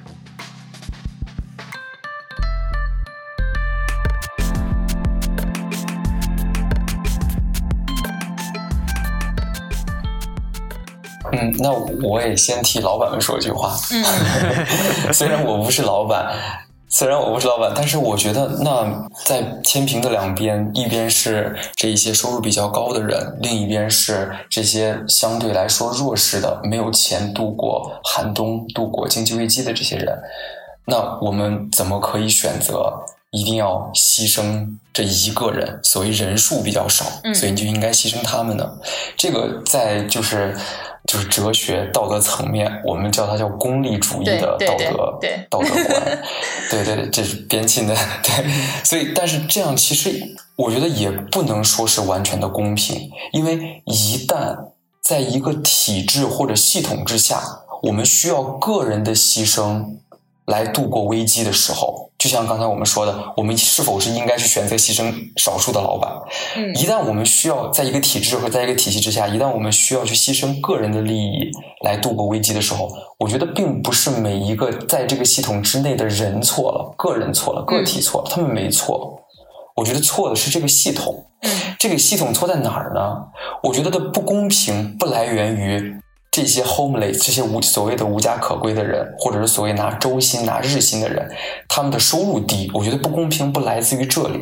嗯，那我也先替老板们说一句话。嗯，[LAUGHS] 虽然我不是老板。虽然我不是老板，但是我觉得那在天平的两边，一边是这一些收入比较高的人，另一边是这些相对来说弱势的、没有钱度过寒冬、度过经济危机的这些人。那我们怎么可以选择一定要牺牲这一个人？所谓人数比较少，所以你就应该牺牲他们呢？这个在就是。就是哲学道德层面，我们叫它叫功利主义的道德道德观，[LAUGHS] 对对对，这是边沁的对，所以但是这样其实我觉得也不能说是完全的公平，因为一旦在一个体制或者系统之下，我们需要个人的牺牲。来度过危机的时候，就像刚才我们说的，我们是否是应该去选择牺牲少数的老板？嗯，一旦我们需要在一个体制和在一个体系之下，一旦我们需要去牺牲个人的利益来度过危机的时候，我觉得并不是每一个在这个系统之内的人错了，个人错了，个体错了，他们没错。我觉得错的是这个系统。嗯，这个系统错在哪儿呢？我觉得的不公平不来源于。这些 homeless 这些无所谓的无家可归的人，或者是所谓拿周薪拿日薪的人，他们的收入低，我觉得不公平不来自于这里，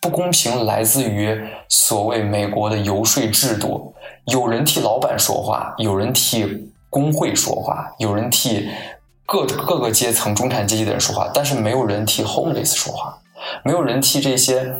不公平来自于所谓美国的游说制度，有人替老板说话，有人替工会说话，有人替各各个阶层中产阶级的人说话，但是没有人替 homeless 说话，没有人替这些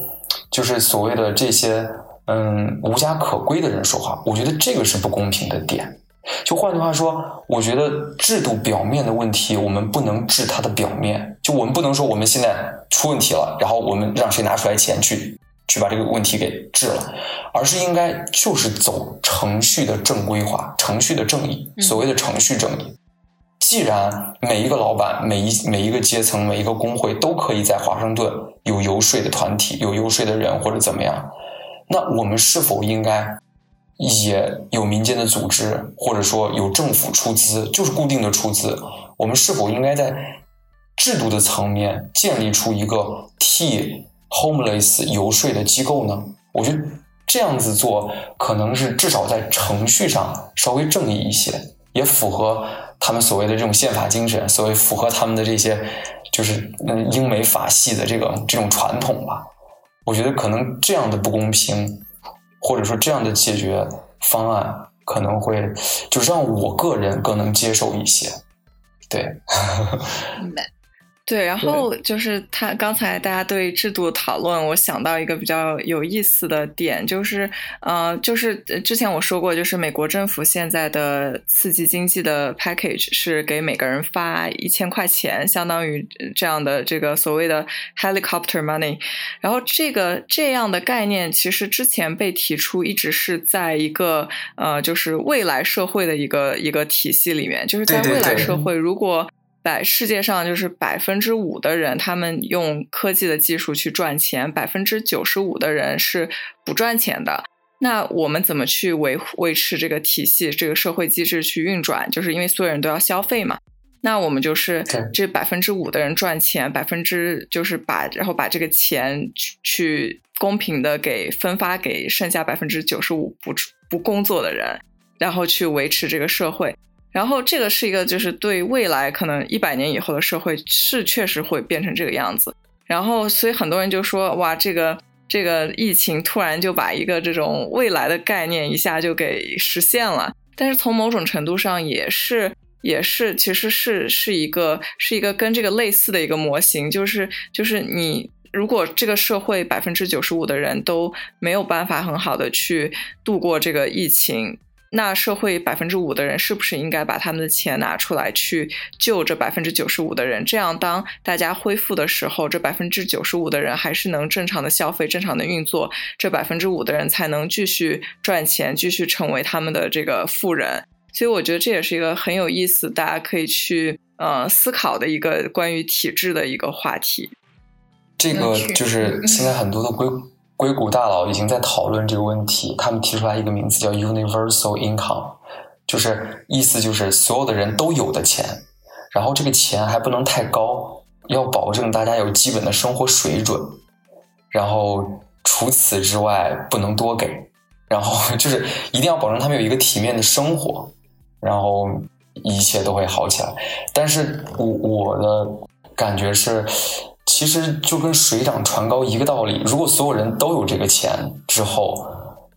就是所谓的这些嗯无家可归的人说话，我觉得这个是不公平的点。就换句话说，我觉得制度表面的问题，我们不能治它的表面。就我们不能说我们现在出问题了，然后我们让谁拿出来钱去去把这个问题给治了，而是应该就是走程序的正规化，程序的正义，所谓的程序正义。既然每一个老板、每一每一个阶层、每一个工会都可以在华盛顿有游说的团体、有游说的人或者怎么样，那我们是否应该？也有民间的组织，或者说有政府出资，就是固定的出资。我们是否应该在制度的层面建立出一个替 homeless 游说的机构呢？我觉得这样子做可能是至少在程序上稍微正义一些，也符合他们所谓的这种宪法精神，所谓符合他们的这些就是嗯英美法系的这个这种传统吧。我觉得可能这样的不公平。或者说这样的解决方案可能会就让我个人更能接受一些，对。对，然后就是他刚才大家对制度讨论，我想到一个比较有意思的点，就是呃，就是之前我说过，就是美国政府现在的刺激经济的 package 是给每个人发一千块钱，相当于这样的这个所谓的 helicopter money。然后这个这样的概念，其实之前被提出，一直是在一个呃，就是未来社会的一个一个体系里面，就是在未来社会如果。在世界上，就是百分之五的人，他们用科技的技术去赚钱，百分之九十五的人是不赚钱的。那我们怎么去维维持这个体系、这个社会机制去运转？就是因为所有人都要消费嘛。那我们就是这百分之五的人赚钱，百分之就是把然后把这个钱去公平的给分发给剩下百分之九十五不不工作的人，然后去维持这个社会。然后这个是一个，就是对未来可能一百年以后的社会是确实会变成这个样子。然后，所以很多人就说，哇，这个这个疫情突然就把一个这种未来的概念一下就给实现了。但是从某种程度上也是也是其实是是一个是一个跟这个类似的一个模型，就是就是你。如果这个社会百分之九十五的人都没有办法很好的去度过这个疫情。那社会百分之五的人是不是应该把他们的钱拿出来去救这百分之九十五的人？这样当大家恢复的时候，这百分之九十五的人还是能正常的消费、正常的运作，这百分之五的人才能继续赚钱，继续成为他们的这个富人。所以我觉得这也是一个很有意思，大家可以去呃思考的一个关于体制的一个话题。这个就是现在很多的硅。硅谷大佬已经在讨论这个问题，他们提出来一个名字叫 “universal income”，就是意思就是所有的人都有的钱，然后这个钱还不能太高，要保证大家有基本的生活水准，然后除此之外不能多给，然后 [LAUGHS] 就是一定要保证他们有一个体面的生活，然后一切都会好起来。但是我我的感觉是。其实就跟水涨船高一个道理。如果所有人都有这个钱之后，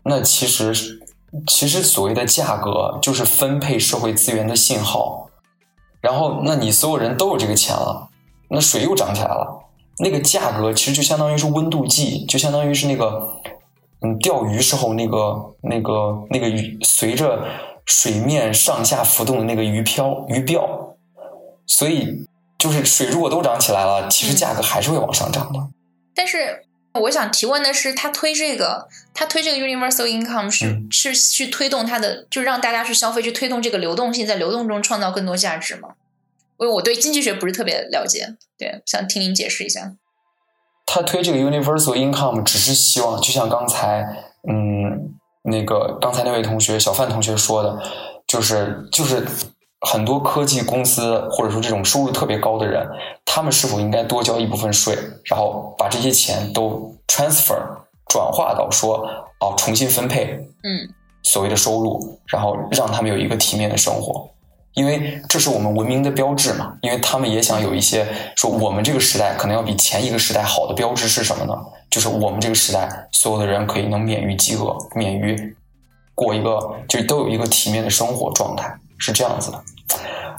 那其实其实所谓的价格就是分配社会资源的信号。然后，那你所有人都有这个钱了，那水又涨起来了。那个价格其实就相当于是温度计，就相当于是那个嗯钓鱼时候那个那个那个鱼随着水面上下浮动的那个鱼漂鱼鳔，所以。就是水如果都涨起来了，其实价格还是会往上涨的。但是我想提问的是，他推这个，他推这个 universal income 是是去推动他的，就让大家去消费，去推动这个流动性，在流动中创造更多价值吗？因为我对经济学不是特别了解，对，想听您解释一下。他推这个 universal income 只是希望，就像刚才嗯那个刚才那位同学小范同学说的，就是就是。很多科技公司或者说这种收入特别高的人，他们是否应该多交一部分税，然后把这些钱都 transfer 转化到说哦重新分配，嗯，所谓的收入，然后让他们有一个体面的生活，因为这是我们文明的标志嘛。因为他们也想有一些说我们这个时代可能要比前一个时代好的标志是什么呢？就是我们这个时代所有的人可以能免于饥饿，免于过一个就都有一个体面的生活状态。是这样子的，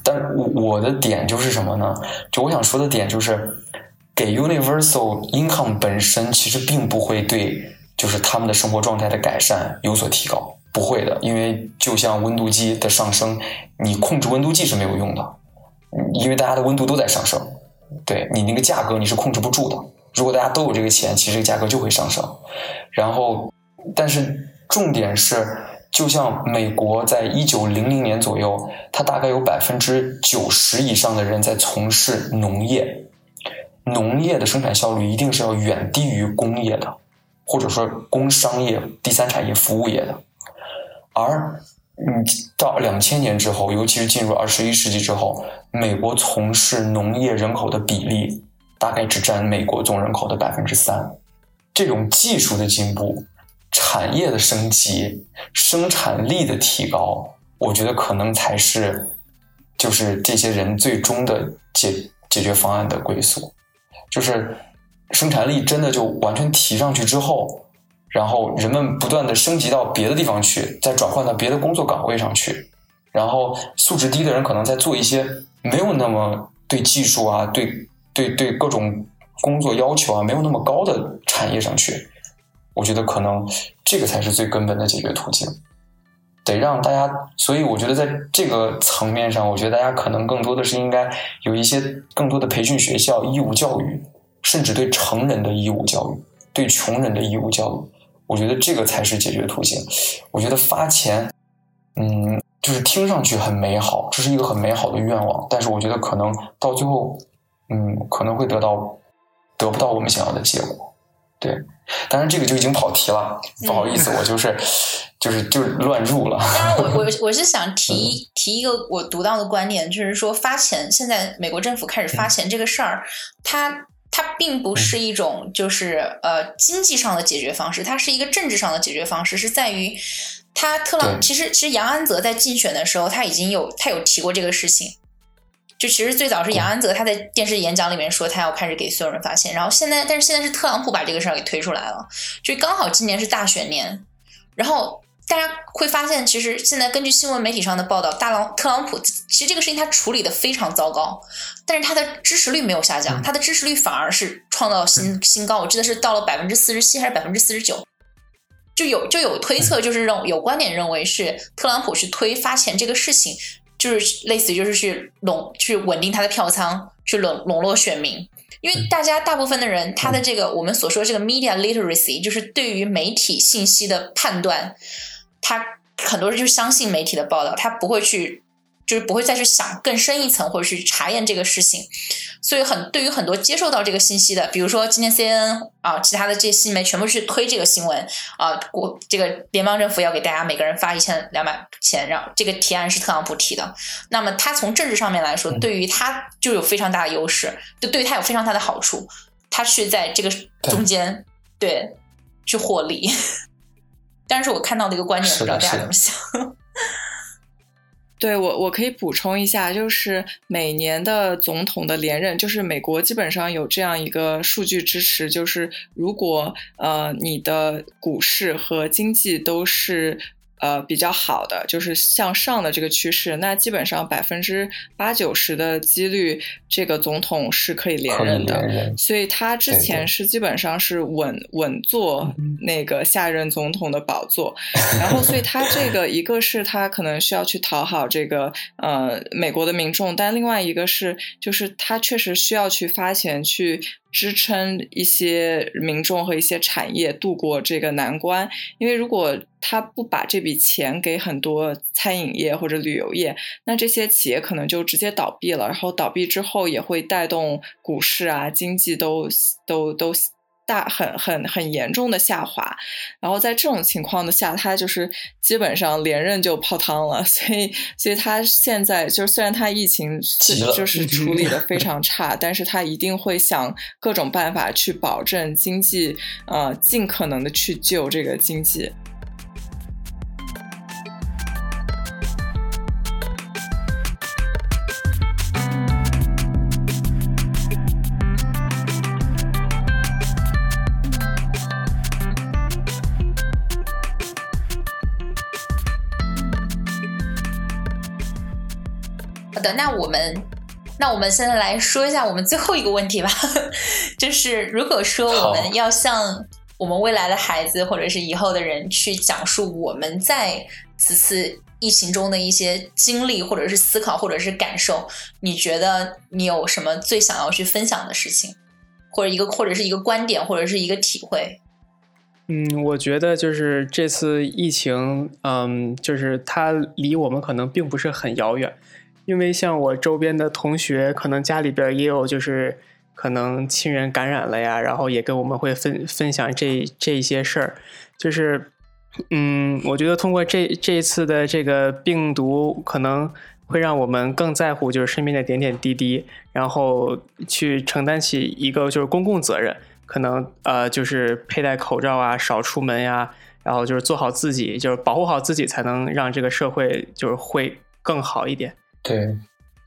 但我我的点就是什么呢？就我想说的点就是，给 universal income 本身其实并不会对就是他们的生活状态的改善有所提高，不会的，因为就像温度计的上升，你控制温度计是没有用的，因为大家的温度都在上升，对你那个价格你是控制不住的。如果大家都有这个钱，其实价格就会上升。然后，但是重点是。就像美国在一九零零年左右，它大概有百分之九十以上的人在从事农业，农业的生产效率一定是要远低于工业的，或者说工商业、第三产业、服务业的。而嗯，到两千年之后，尤其是进入二十一世纪之后，美国从事农业人口的比例大概只占美国总人口的百分之三。这种技术的进步。产业的升级、生产力的提高，我觉得可能才是，就是这些人最终的解解决方案的归宿。就是生产力真的就完全提上去之后，然后人们不断的升级到别的地方去，再转换到别的工作岗位上去，然后素质低的人可能在做一些没有那么对技术啊、对对对各种工作要求啊没有那么高的产业上去。我觉得可能这个才是最根本的解决途径，得让大家。所以我觉得在这个层面上，我觉得大家可能更多的是应该有一些更多的培训学校、义务教育，甚至对成人的义务教育，对穷人的义务教育。我觉得这个才是解决途径。我觉得发钱，嗯，就是听上去很美好，这是一个很美好的愿望，但是我觉得可能到最后，嗯，可能会得到得不到我们想要的结果。对。当然，这个就已经跑题了，不好意思，我就是就是就是乱入了。当然，我 [LAUGHS] 我我是想提提一个我读到的观点，就是说发钱，现在美国政府开始发钱这个事儿，它它并不是一种就是呃经济上的解决方式，它是一个政治上的解决方式，是在于他特朗其实其实杨安泽在竞选的时候，他已经有他有提过这个事情。就其实最早是杨安泽他在电视演讲里面说他要开始给所有人发钱，然后现在但是现在是特朗普把这个事儿给推出来了，就刚好今年是大选年，然后大家会发现，其实现在根据新闻媒体上的报道，大朗特朗普其实这个事情他处理的非常糟糕，但是他的支持率没有下降，他的支持率反而是创造新新高。我记得是到了百分之四十七还是百分之四十九，就有就有推测，就是认有观点认为是特朗普去推发钱这个事情，就是类似于就是去笼去稳定他的票仓，去笼笼络选民。因为大家大部分的人，他的这个我们所说这个 media literacy，就是对于媒体信息的判断，他很多人就相信媒体的报道，他不会去。就是不会再去想更深一层，或者去查验这个事情，所以很对于很多接受到这个信息的，比如说今天 C N 啊，其他的这些新媒全部去推这个新闻啊，国这个联邦政府要给大家每个人发一千两百钱，让这个提案是特朗普提的，那么他从政治上面来说，对于他就有非常大的优势，就对于他有非常大的好处，他是在这个中间对去获利。[LAUGHS] 但是我看到的一个观点，不知道大家怎么想。对我，我可以补充一下，就是每年的总统的连任，就是美国基本上有这样一个数据支持，就是如果呃你的股市和经济都是。呃，比较好的就是向上的这个趋势，那基本上百分之八九十的几率，这个总统是可以连任的。所以他之前是基本上是稳稳坐那个下任总统的宝座。然后，所以他这个一个是他可能需要去讨好这个呃美国的民众，但另外一个是就是他确实需要去发钱去。支撑一些民众和一些产业度过这个难关，因为如果他不把这笔钱给很多餐饮业或者旅游业，那这些企业可能就直接倒闭了，然后倒闭之后也会带动股市啊、经济都都都。大很很很严重的下滑，然后在这种情况的下，他就是基本上连任就泡汤了。[LAUGHS] 所以，所以他现在就是虽然他疫情就是处理的 [LAUGHS] 非常差，但是他一定会想各种办法去保证经济，呃，尽可能的去救这个经济。的那我们，那我们现在来说一下我们最后一个问题吧，[LAUGHS] 就是如果说我们要向我们未来的孩子或者是以后的人去讲述我们在此次疫情中的一些经历，或者是思考，或者是感受，你觉得你有什么最想要去分享的事情，或者一个或者是一个观点，或者是一个体会？嗯，我觉得就是这次疫情，嗯，就是它离我们可能并不是很遥远。因为像我周边的同学，可能家里边也有，就是可能亲人感染了呀，然后也跟我们会分分享这这些事儿。就是，嗯，我觉得通过这这一次的这个病毒，可能会让我们更在乎就是身边的点点滴滴，然后去承担起一个就是公共责任，可能呃就是佩戴口罩啊，少出门呀，然后就是做好自己，就是保护好自己，才能让这个社会就是会更好一点。对，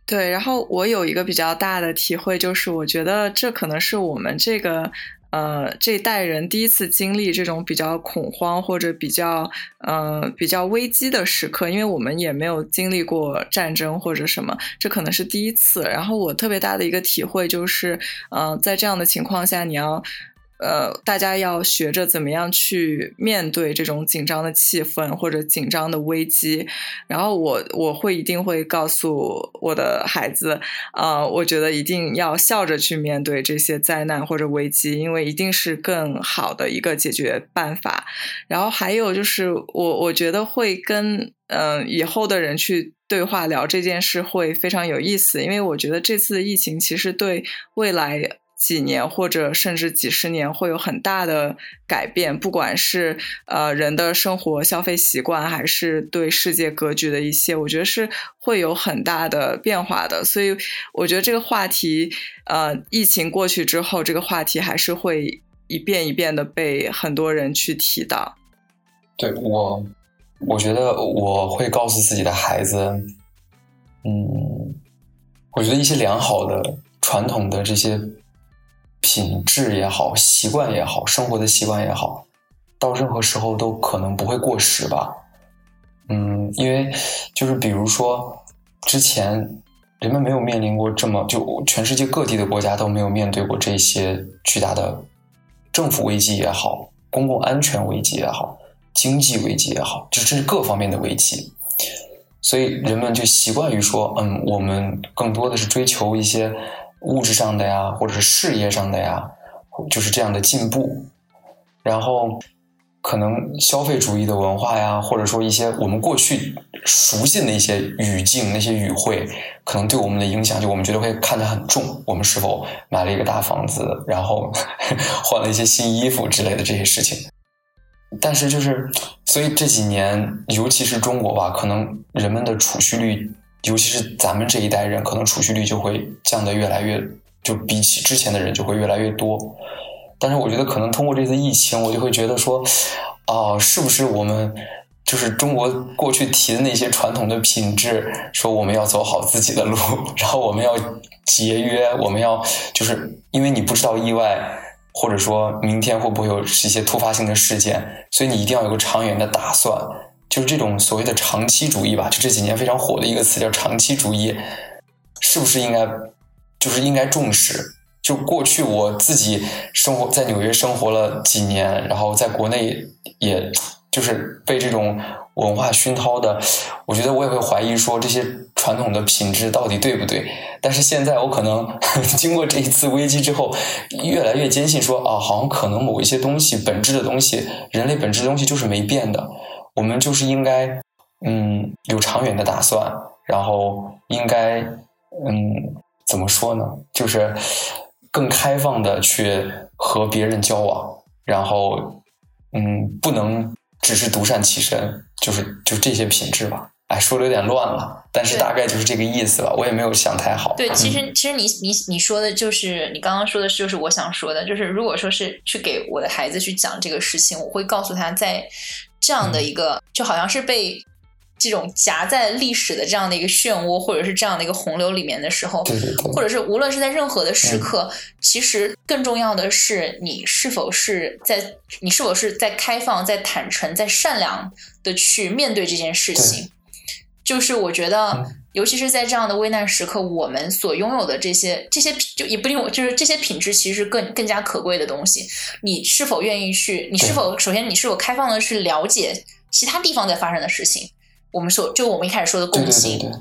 对，然后我有一个比较大的体会，就是我觉得这可能是我们这个呃这代人第一次经历这种比较恐慌或者比较呃比较危机的时刻，因为我们也没有经历过战争或者什么，这可能是第一次。然后我特别大的一个体会就是，呃，在这样的情况下，你要。呃，大家要学着怎么样去面对这种紧张的气氛或者紧张的危机。然后我我会一定会告诉我的孩子，啊，我觉得一定要笑着去面对这些灾难或者危机，因为一定是更好的一个解决办法。然后还有就是，我我觉得会跟嗯以后的人去对话聊这件事会非常有意思，因为我觉得这次疫情其实对未来。几年或者甚至几十年会有很大的改变，不管是呃人的生活消费习惯，还是对世界格局的一些，我觉得是会有很大的变化的。所以我觉得这个话题，呃，疫情过去之后，这个话题还是会一遍一遍的被很多人去提到。对我，我觉得我会告诉自己的孩子，嗯，我觉得一些良好的传统的这些。品质也好，习惯也好，生活的习惯也好，到任何时候都可能不会过时吧。嗯，因为就是比如说之前人们没有面临过这么就全世界各地的国家都没有面对过这些巨大的政府危机也好，公共安全危机也好，经济危机也好，就这是各方面的危机。所以人们就习惯于说，嗯，我们更多的是追求一些物质上的呀，或者是事业上的呀，就是这样的进步。然后，可能消费主义的文化呀，或者说一些我们过去熟悉的一些语境、那些语汇，可能对我们的影响，就我们觉得会看得很重。我们是否买了一个大房子，然后 [LAUGHS] 换了一些新衣服之类的这些事情。但是就是，所以这几年，尤其是中国吧，可能人们的储蓄率，尤其是咱们这一代人，可能储蓄率就会降得越来越，就比起之前的人就会越来越多。但是我觉得，可能通过这次疫情，我就会觉得说，哦，是不是我们就是中国过去提的那些传统的品质，说我们要走好自己的路，然后我们要节约，我们要就是因为你不知道意外。或者说明天会不会有一些突发性的事件，所以你一定要有个长远的打算，就是这种所谓的长期主义吧，就这几年非常火的一个词叫长期主义，是不是应该就是应该重视？就过去我自己生活在纽约生活了几年，然后在国内也就是被这种。文化熏陶的，我觉得我也会怀疑说这些传统的品质到底对不对。但是现在我可能 [LAUGHS] 经过这一次危机之后，越来越坚信说啊，好像可能某一些东西本质的东西，人类本质的东西就是没变的。我们就是应该嗯有长远的打算，然后应该嗯怎么说呢？就是更开放的去和别人交往，然后嗯不能。只是独善其身，就是就这些品质吧。哎，说的有点乱了，但是大概就是这个意思吧。我也没有想太好。对，其实其实你你你说的就是你刚刚说的，就是我想说的，就是如果说是去给我的孩子去讲这个事情，我会告诉他，在这样的一个就好像是被。这种夹在历史的这样的一个漩涡，或者是这样的一个洪流里面的时候，或者是无论是在任何的时刻，其实更重要的是你是否是在你是否是在开放、在坦诚、在善良的去面对这件事情。就是我觉得，尤其是在这样的危难时刻，我们所拥有的这些这些就也不定，就是这些品质其实更更加可贵的东西。你是否愿意去？你是否首先你是否开放的去了解其他地方在发生的事情？我们说，就我们一开始说的共性，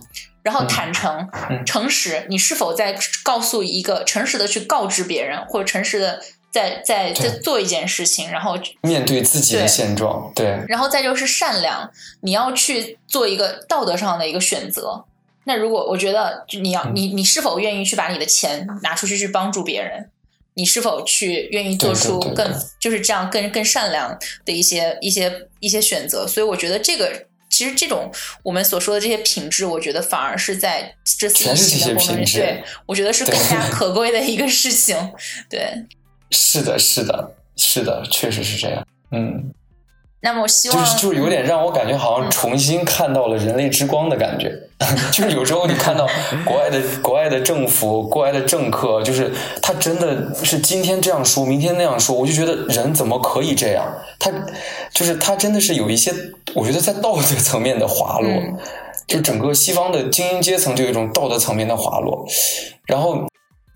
然后坦诚、诚实，你是否在告诉一个诚实的去告知别人，或者诚实的在在在做一件事情，然后面对自己的现状，对，然后再就是善良，你要去做一个道德上的一个选择。那如果我觉得，你要你你是否愿意去把你的钱拿出去去帮助别人？你是否去愿意做出更就是这样更更善良的一些一些一些选择？所以我觉得这个。其实这种我们所说的这些品质，我觉得反而是在这次疫情的过程中，对我觉得是更加可贵的一个事情。对，是的，是的，是的，确实是这样。嗯。那么我希望就是就是有点让我感觉好像重新看到了人类之光的感觉，[LAUGHS] 就是有时候你看到国外的国外的政府、国外的政客，就是他真的是今天这样说，明天那样说，我就觉得人怎么可以这样？他就是他真的是有一些，我觉得在道德层面的滑落，就整个西方的精英阶层就有一种道德层面的滑落，然后，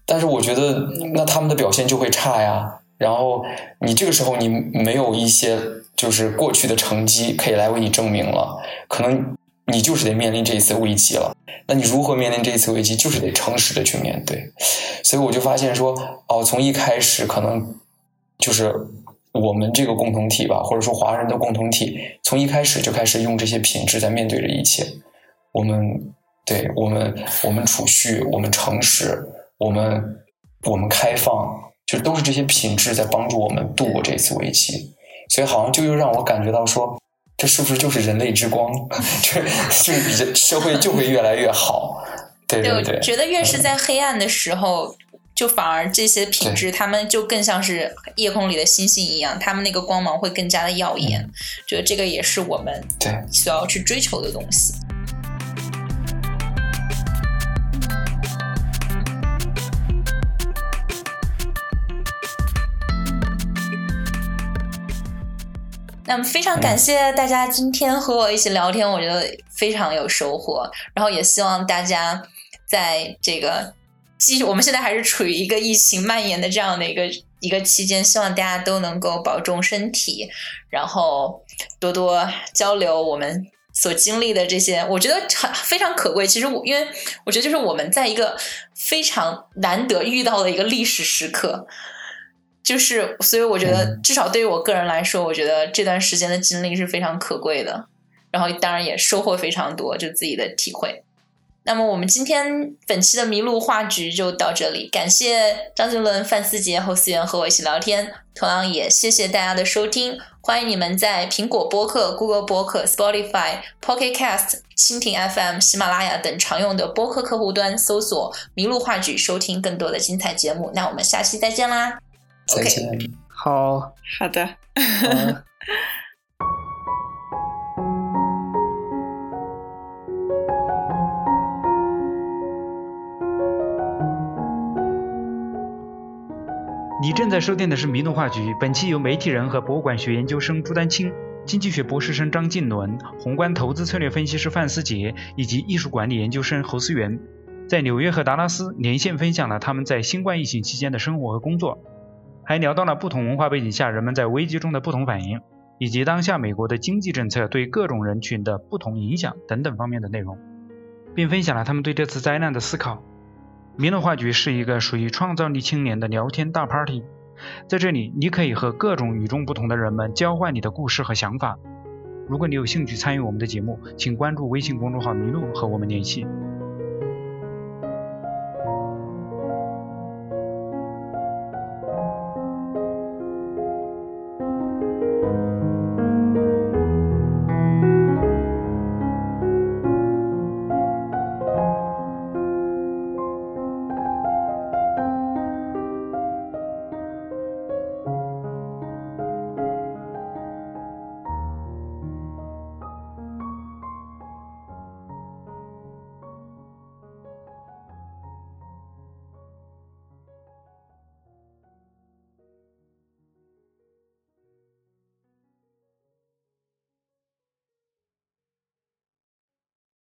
但是我觉得那他们的表现就会差呀，然后你这个时候你没有一些。就是过去的成绩可以来为你证明了，可能你就是得面临这一次危机了。那你如何面临这一次危机？就是得诚实的去面对。所以我就发现说，哦，从一开始可能就是我们这个共同体吧，或者说华人的共同体，从一开始就开始用这些品质在面对着一切。我们对我们，我们储蓄，我们诚实，我们我们开放，就都是这些品质在帮助我们度过这次危机。所以好像就又让我感觉到说，这是不是就是人类之光？这 [LAUGHS] 就是社会就会越来越好。对对对，觉得越是在黑暗的时候，就反而这些品质，他们就更像是夜空里的星星一样，他们那个光芒会更加的耀眼。觉得这个也是我们对所要去追求的东西。那么非常感谢大家今天和我一起聊天，我觉得非常有收获。然后也希望大家在这个，继续我们现在还是处于一个疫情蔓延的这样的一个一个期间，希望大家都能够保重身体，然后多多交流我们所经历的这些，我觉得很非常可贵。其实我因为我觉得就是我们在一个非常难得遇到的一个历史时刻。就是，所以我觉得，至少对于我个人来说，我觉得这段时间的经历是非常可贵的。然后，当然也收获非常多，就自己的体会。那么，我们今天本期的麋鹿话局就到这里，感谢张杰伦、范思杰、侯思源和我一起聊天，同样也谢谢大家的收听。欢迎你们在苹果播客、Google 播客、Spotify、Pocket Cast、蜻蜓 FM、喜马拉雅等常用的播客客户端搜索“麋鹿话剧”，收听更多的精彩节目。那我们下期再见啦！再见。好好的。你正在收听的是《迷怒话局》，本期由媒体人和博物馆学研究生朱丹青、经济学博士生张静伦、宏观投资策略分析师范思杰以及艺术管理研究生侯思源，在纽约和达拉斯连线分享了他们在新冠疫情期间的生活和工作。还聊到了不同文化背景下人们在危机中的不同反应，以及当下美国的经济政策对各种人群的不同影响等等方面的内容，并分享了他们对这次灾难的思考。迷乐话局是一个属于创造力青年的聊天大 party，在这里你可以和各种与众不同的人们交换你的故事和想法。如果你有兴趣参与我们的节目，请关注微信公众号“迷路”和我们联系。